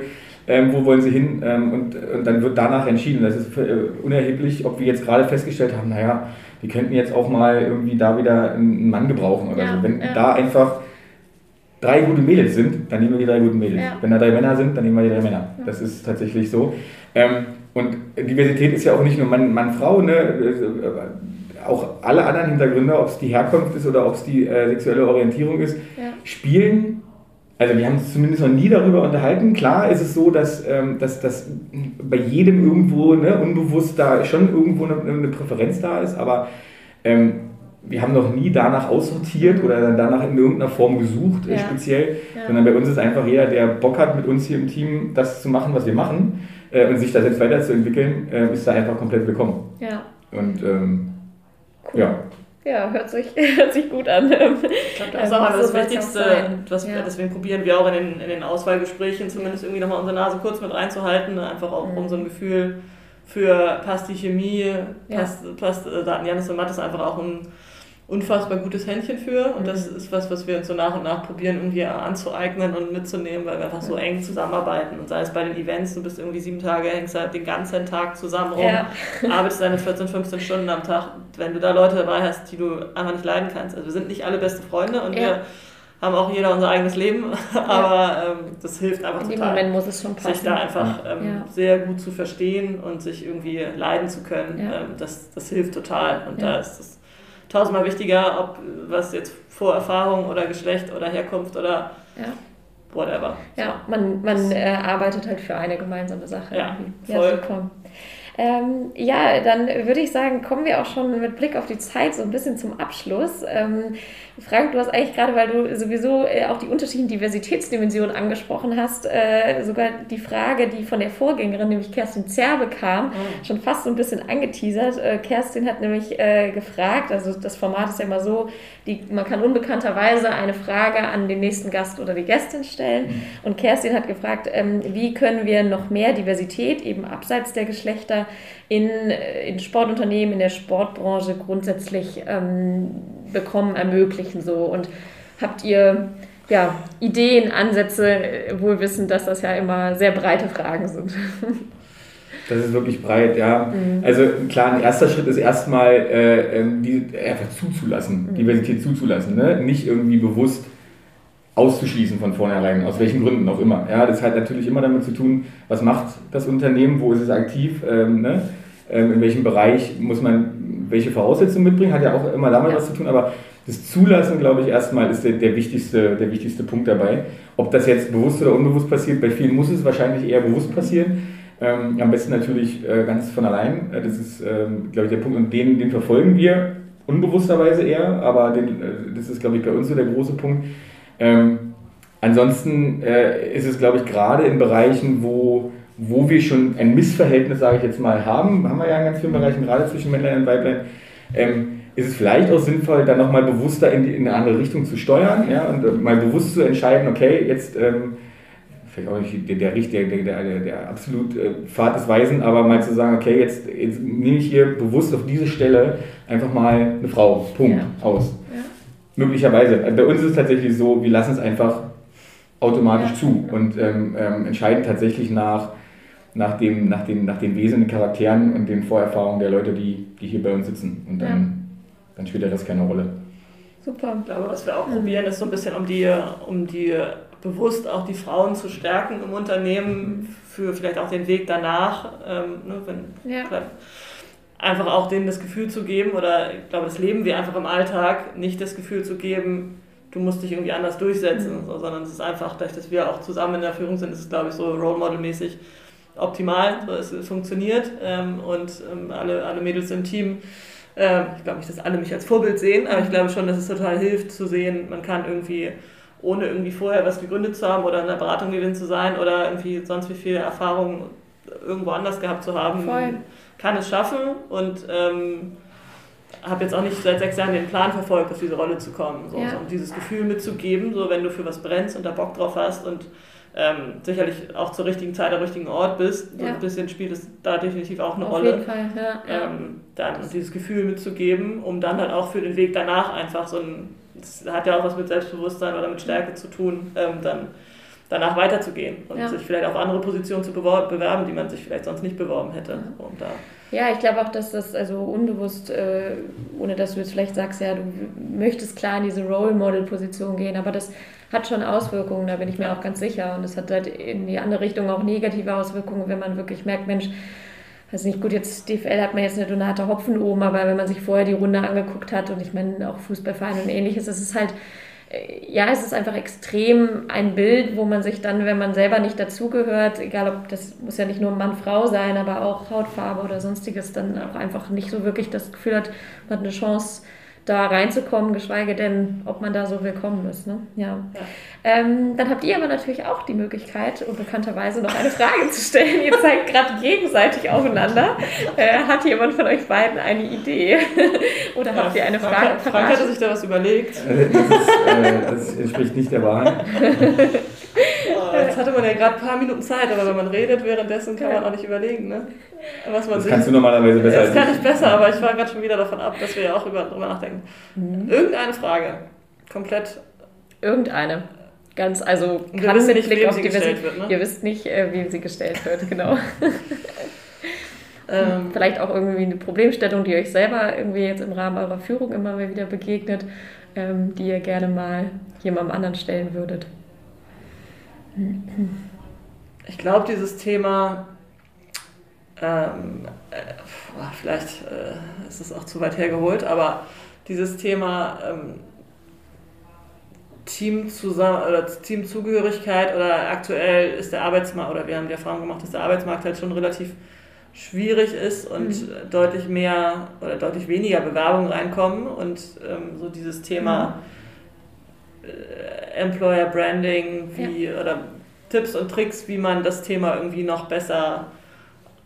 ähm, wo wollen sie hin ähm, und, und dann wird danach entschieden. Das ist äh, unerheblich, ob wir jetzt gerade festgestellt haben, naja, wir könnten jetzt auch mal irgendwie da wieder einen Mann gebrauchen oder ja, so. Wenn ja. da einfach drei gute Mädels sind, dann nehmen wir die drei guten Mädels. Ja. Wenn da drei Männer sind, dann nehmen wir die drei Männer. Das ist tatsächlich so. Ähm, und Diversität ist ja auch nicht nur Mann, Mann Frau, ne? Äh, auch alle anderen Hintergründe, ob es die Herkunft ist oder ob es die äh, sexuelle Orientierung ist, spielen also wir haben uns zumindest noch nie darüber unterhalten. Klar ist es so, dass, ähm, dass, dass bei jedem irgendwo ne, unbewusst da schon irgendwo eine, eine Präferenz da ist, aber ähm, wir haben noch nie danach aussortiert oder danach in irgendeiner Form gesucht, äh, ja. speziell, ja. sondern bei uns ist einfach jeder, der Bock hat, mit uns hier im Team das zu machen, was wir machen äh, und sich das jetzt weiterzuentwickeln, äh, ist da einfach komplett willkommen. Ja. Und ähm, cool. ja. Ja, hört sich, hört sich gut an. Ich glaube, das ist auch das Wichtigste, was ja. deswegen probieren wir auch in den, in den Auswahlgesprächen zumindest irgendwie nochmal unsere Nase kurz mit reinzuhalten, einfach auch mhm. um so ein Gefühl für passt die Chemie, passt, ja. passt äh, Daten Janis und Matt ist einfach auch ein unfassbar gutes Händchen für und mhm. das ist was, was wir uns so nach und nach probieren irgendwie anzueignen und mitzunehmen, weil wir einfach so eng zusammenarbeiten und sei es bei den Events, du bist irgendwie sieben Tage, hängst halt den ganzen Tag zusammen rum, ja. arbeitest deine 14, 15 Stunden am Tag, wenn du da Leute dabei hast, die du einfach nicht leiden kannst. Also wir sind nicht alle beste Freunde und ja. wir haben auch jeder unser eigenes Leben, aber ähm, das hilft einfach In total. Moment muss es schon passen. Sich da einfach ähm, ja. sehr gut zu verstehen und sich irgendwie leiden zu können, ähm, das, das hilft total und da ist das tausendmal wichtiger, ob was jetzt Vorerfahrung oder Geschlecht oder Herkunft oder ja. whatever. Ja, man, man äh, arbeitet halt für eine gemeinsame Sache. Ja, voll. Ja, super. Ähm, ja, dann würde ich sagen, kommen wir auch schon mit Blick auf die Zeit so ein bisschen zum Abschluss. Ähm, Frank, du hast eigentlich gerade, weil du sowieso äh, auch die unterschiedlichen Diversitätsdimensionen angesprochen hast, äh, sogar die Frage, die von der Vorgängerin, nämlich Kerstin Zerbe kam, mhm. schon fast so ein bisschen angeteasert. Äh, Kerstin hat nämlich äh, gefragt, also das Format ist ja immer so, die, man kann unbekannterweise eine Frage an den nächsten Gast oder die Gästin stellen. Mhm. Und Kerstin hat gefragt, ähm, wie können wir noch mehr Diversität eben abseits der Geschlechter in, äh, in Sportunternehmen, in der Sportbranche grundsätzlich ähm, bekommen, ermöglichen so. Und habt ihr ja, Ideen, Ansätze, äh, wohl wissen, dass das ja immer sehr breite Fragen sind. Das ist wirklich breit, ja. Mhm. Also klar, ein erster Schritt ist erstmal äh, die, einfach zuzulassen, mhm. Diversität zuzulassen. Ne? Nicht irgendwie bewusst auszuschließen von vornherein, aus welchen Gründen auch immer. Ja, das hat natürlich immer damit zu tun, was macht das Unternehmen, wo ist es aktiv, ähm, ne? ähm, in welchem Bereich muss man welche Voraussetzungen mitbringen, hat ja auch immer damit ja. was zu tun, aber das Zulassen, glaube ich, erstmal ist der, der, wichtigste, der wichtigste Punkt dabei. Ob das jetzt bewusst oder unbewusst passiert, bei vielen muss es wahrscheinlich eher bewusst passieren. Ähm, am besten natürlich äh, ganz von allein. Äh, das ist, ähm, glaube ich, der Punkt und den, den verfolgen wir unbewussterweise eher, aber den, äh, das ist, glaube ich, bei uns so der große Punkt ähm, ansonsten äh, ist es, glaube ich, gerade in Bereichen, wo, wo wir schon ein Missverhältnis, sage ich jetzt mal, haben, haben wir ja in ganz vielen Bereichen, gerade zwischen Männlein und Weiblein, ähm, ist es vielleicht auch sinnvoll, dann nochmal bewusster in, die, in, eine andere Richtung zu steuern ja, und äh, mal bewusst zu entscheiden, okay, jetzt ähm, vielleicht auch nicht der, der, der, der, der absolut äh, Pfad des Weisen, aber mal zu sagen, okay, jetzt, jetzt nehme ich hier bewusst auf diese Stelle einfach mal eine Frau, Punkt, ja. aus. Möglicherweise. Bei uns ist es tatsächlich so, wir lassen es einfach automatisch ja. zu und ähm, ähm, entscheiden tatsächlich nach, nach, dem, nach, den, nach den Wesen, den Charakteren und den Vorerfahrungen der Leute, die, die hier bei uns sitzen. Und dann, ja. dann spielt das keine Rolle. Super. Ich glaube, was wir auch probieren, ist so ein bisschen um die, um die bewusst auch die Frauen zu stärken im Unternehmen für vielleicht auch den Weg danach. Ähm, ne, wenn, ja. Einfach auch denen das Gefühl zu geben, oder ich glaube, das leben wir einfach im Alltag, nicht das Gefühl zu geben, du musst dich irgendwie anders durchsetzen, mhm. so, sondern es ist einfach, dadurch, dass wir auch zusammen in der Führung sind, ist es, glaube ich, so Role Model-mäßig optimal. So, es, funktioniert ähm, und ähm, alle, alle Mädels im Team ähm, ich glaube nicht, dass alle mich als Vorbild sehen, aber ich glaube schon, dass es total hilft zu sehen, man kann irgendwie, ohne irgendwie vorher was gegründet zu haben oder in einer Beratung gewinnt zu sein oder irgendwie sonst wie viel Erfahrung irgendwo anders gehabt zu haben, Voll. Kann es schaffen und ähm, habe jetzt auch nicht seit sechs Jahren den Plan verfolgt, auf diese Rolle zu kommen. So, ja. so, um dieses Gefühl mitzugeben, so wenn du für was brennst und da Bock drauf hast und ähm, sicherlich auch zur richtigen Zeit am richtigen Ort bist. So ein bisschen spielt es da definitiv auch eine Auf Rolle. Auf jeden Fall, ja. Ähm, dann dieses Gefühl mitzugeben, um dann halt auch für den Weg danach einfach so ein, das hat ja auch was mit Selbstbewusstsein oder mit Stärke zu tun, ähm, dann danach weiterzugehen und ja. sich vielleicht auf andere Positionen zu bewerben, die man sich vielleicht sonst nicht beworben hätte. Und da ja, ich glaube auch, dass das also unbewusst, äh, ohne dass du jetzt vielleicht sagst, ja, du möchtest klar in diese Role Model Position gehen, aber das hat schon Auswirkungen, da bin ich mir auch ganz sicher. Und es hat halt in die andere Richtung auch negative Auswirkungen, wenn man wirklich merkt, Mensch, weiß nicht, gut, jetzt DFL hat man jetzt eine Donate Hopfen oben, aber wenn man sich vorher die Runde angeguckt hat und ich meine auch Fußballvereine und ähnliches, es ist halt ja, es ist einfach extrem ein Bild, wo man sich dann, wenn man selber nicht dazugehört, egal ob das muss ja nicht nur Mann-Frau sein, aber auch Hautfarbe oder sonstiges, dann auch einfach nicht so wirklich das Gefühl hat, man hat eine Chance, da reinzukommen, geschweige denn, ob man da so willkommen ist. Ne? Ja. ja. Ähm, dann habt ihr aber natürlich auch die Möglichkeit, unbekannterweise noch eine Frage zu stellen. Ihr zeigt gerade gegenseitig aufeinander. Äh, hat jemand von euch beiden eine Idee? Oder ja, habt ihr eine Frage? Frank, Frank hatte sich da was überlegt. Äh, das, ist, äh, das entspricht nicht der Wahrheit. Jetzt hatte man ja gerade ein paar Minuten Zeit, aber wenn man redet währenddessen, kann man auch nicht überlegen, ne? Was man das kannst du normalerweise besser. Das kann ich besser, aber ich war gerade schon wieder davon ab, dass wir ja auch über, drüber nachdenken. Mhm. Irgendeine Frage. Komplett. Irgendeine. Ganz, also wir kann mit nicht, Blick auf die gestellt wird, ne? Ihr wisst nicht, äh, wie sie gestellt wird, genau. ähm, Vielleicht auch irgendwie eine Problemstellung, die euch selber irgendwie jetzt im Rahmen eurer Führung immer mal wieder begegnet, ähm, die ihr gerne mal jemandem anderen stellen würdet. Ich glaube, dieses Thema, ähm, äh, vielleicht äh, ist es auch zu weit hergeholt, aber dieses Thema ähm, Team oder Teamzugehörigkeit oder aktuell ist der Arbeitsmarkt, oder wir haben die Erfahrung gemacht, dass der Arbeitsmarkt halt schon relativ schwierig ist und mhm. deutlich mehr oder deutlich weniger Bewerbungen reinkommen und ähm, so dieses Thema mhm. Äh, Employer Branding, wie ja. oder Tipps und Tricks, wie man das Thema irgendwie noch besser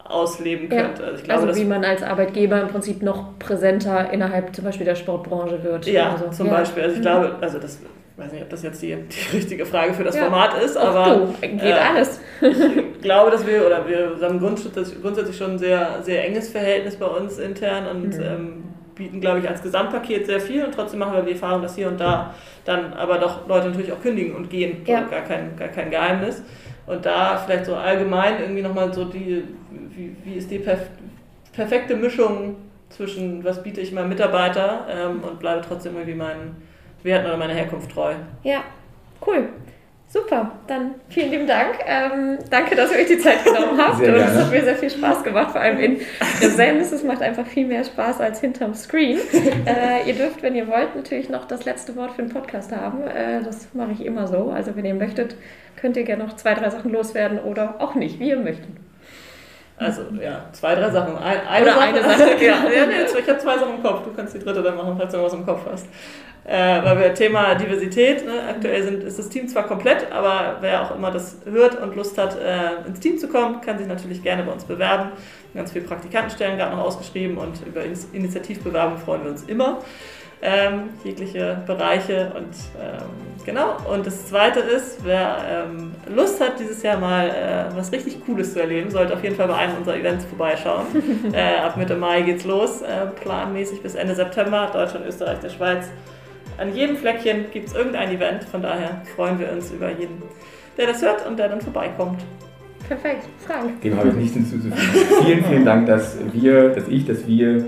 ausleben könnte. Ja. Also, glaube, also wie man als Arbeitgeber im Prinzip noch präsenter innerhalb zum Beispiel der Sportbranche wird. Ja, also, zum ja. Beispiel. Also ich mhm. glaube, also das ich weiß nicht, ob das jetzt die, die richtige Frage für das ja. Format ist, aber du, geht äh, alles. ich glaube, dass wir, oder wir haben grundsätzlich schon ein sehr, sehr enges Verhältnis bei uns intern und mhm. ähm, bieten, glaube ich, als Gesamtpaket sehr viel und trotzdem machen wir die Erfahrung, dass hier und da dann aber doch Leute natürlich auch kündigen und gehen. Ja. Gar, kein, gar kein Geheimnis. Und da vielleicht so allgemein irgendwie nochmal so die, wie, wie ist die perf perfekte Mischung zwischen, was biete ich meinem Mitarbeiter ähm, und bleibe trotzdem irgendwie meinen Werten oder meiner Herkunft treu. Ja, cool. Super, dann vielen lieben Dank. Ähm, danke, dass ihr euch die Zeit genommen habt. Sehr und es hat mir sehr viel Spaß gemacht, vor allem in Präsenz. Es macht einfach viel mehr Spaß als hinterm Screen. Äh, ihr dürft, wenn ihr wollt, natürlich noch das letzte Wort für den Podcast haben. Äh, das mache ich immer so. Also wenn ihr möchtet, könnt ihr gerne noch zwei, drei Sachen loswerden oder auch nicht, wie ihr möchtet. Also ja, zwei, drei Sachen. eine Oder Sache, eine Sache. ja, ja nee, ich habe zwei Sachen im Kopf. Du kannst die dritte dann machen, falls du noch was im Kopf hast. Äh, weil wir Thema Diversität, ne, aktuell sind, ist das Team zwar komplett, aber wer auch immer das hört und Lust hat, äh, ins Team zu kommen, kann sich natürlich gerne bei uns bewerben. Ganz viele Praktikantenstellen gerade noch ausgeschrieben und über Initiativbewerbung freuen wir uns immer. Ähm, jegliche Bereiche und ähm, genau. Und das zweite ist, wer ähm, Lust hat, dieses Jahr mal äh, was richtig Cooles zu erleben, sollte auf jeden Fall bei einem unserer Events vorbeischauen. äh, ab Mitte Mai geht's los, äh, planmäßig bis Ende September, Deutschland, Österreich, der Schweiz an jedem Fleckchen gibt es irgendein Event. Von daher freuen wir uns über jeden, der das hört und der dann vorbeikommt. Perfekt, Frank. Dem habe ich nichts hinzuzufügen. vielen, vielen Dank, dass wir, dass ich, dass wir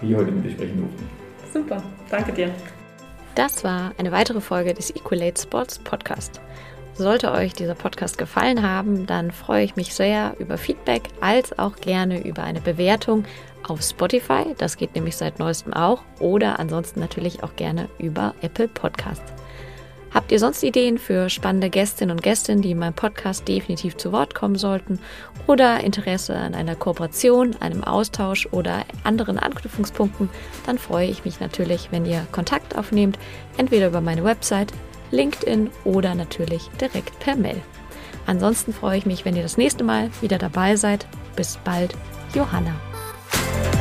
hier heute mit dir sprechen durften. Super, danke dir. Das war eine weitere Folge des Equalate Sports Podcast. Sollte euch dieser Podcast gefallen haben, dann freue ich mich sehr über Feedback als auch gerne über eine Bewertung auf Spotify. Das geht nämlich seit neuestem auch. Oder ansonsten natürlich auch gerne über Apple Podcasts. Habt ihr sonst Ideen für spannende Gästinnen und Gäste, die in meinem Podcast definitiv zu Wort kommen sollten? Oder Interesse an einer Kooperation, einem Austausch oder anderen Anknüpfungspunkten? Dann freue ich mich natürlich, wenn ihr Kontakt aufnehmt, entweder über meine Website LinkedIn oder natürlich direkt per Mail. Ansonsten freue ich mich, wenn ihr das nächste Mal wieder dabei seid. Bis bald, Johanna. Bye.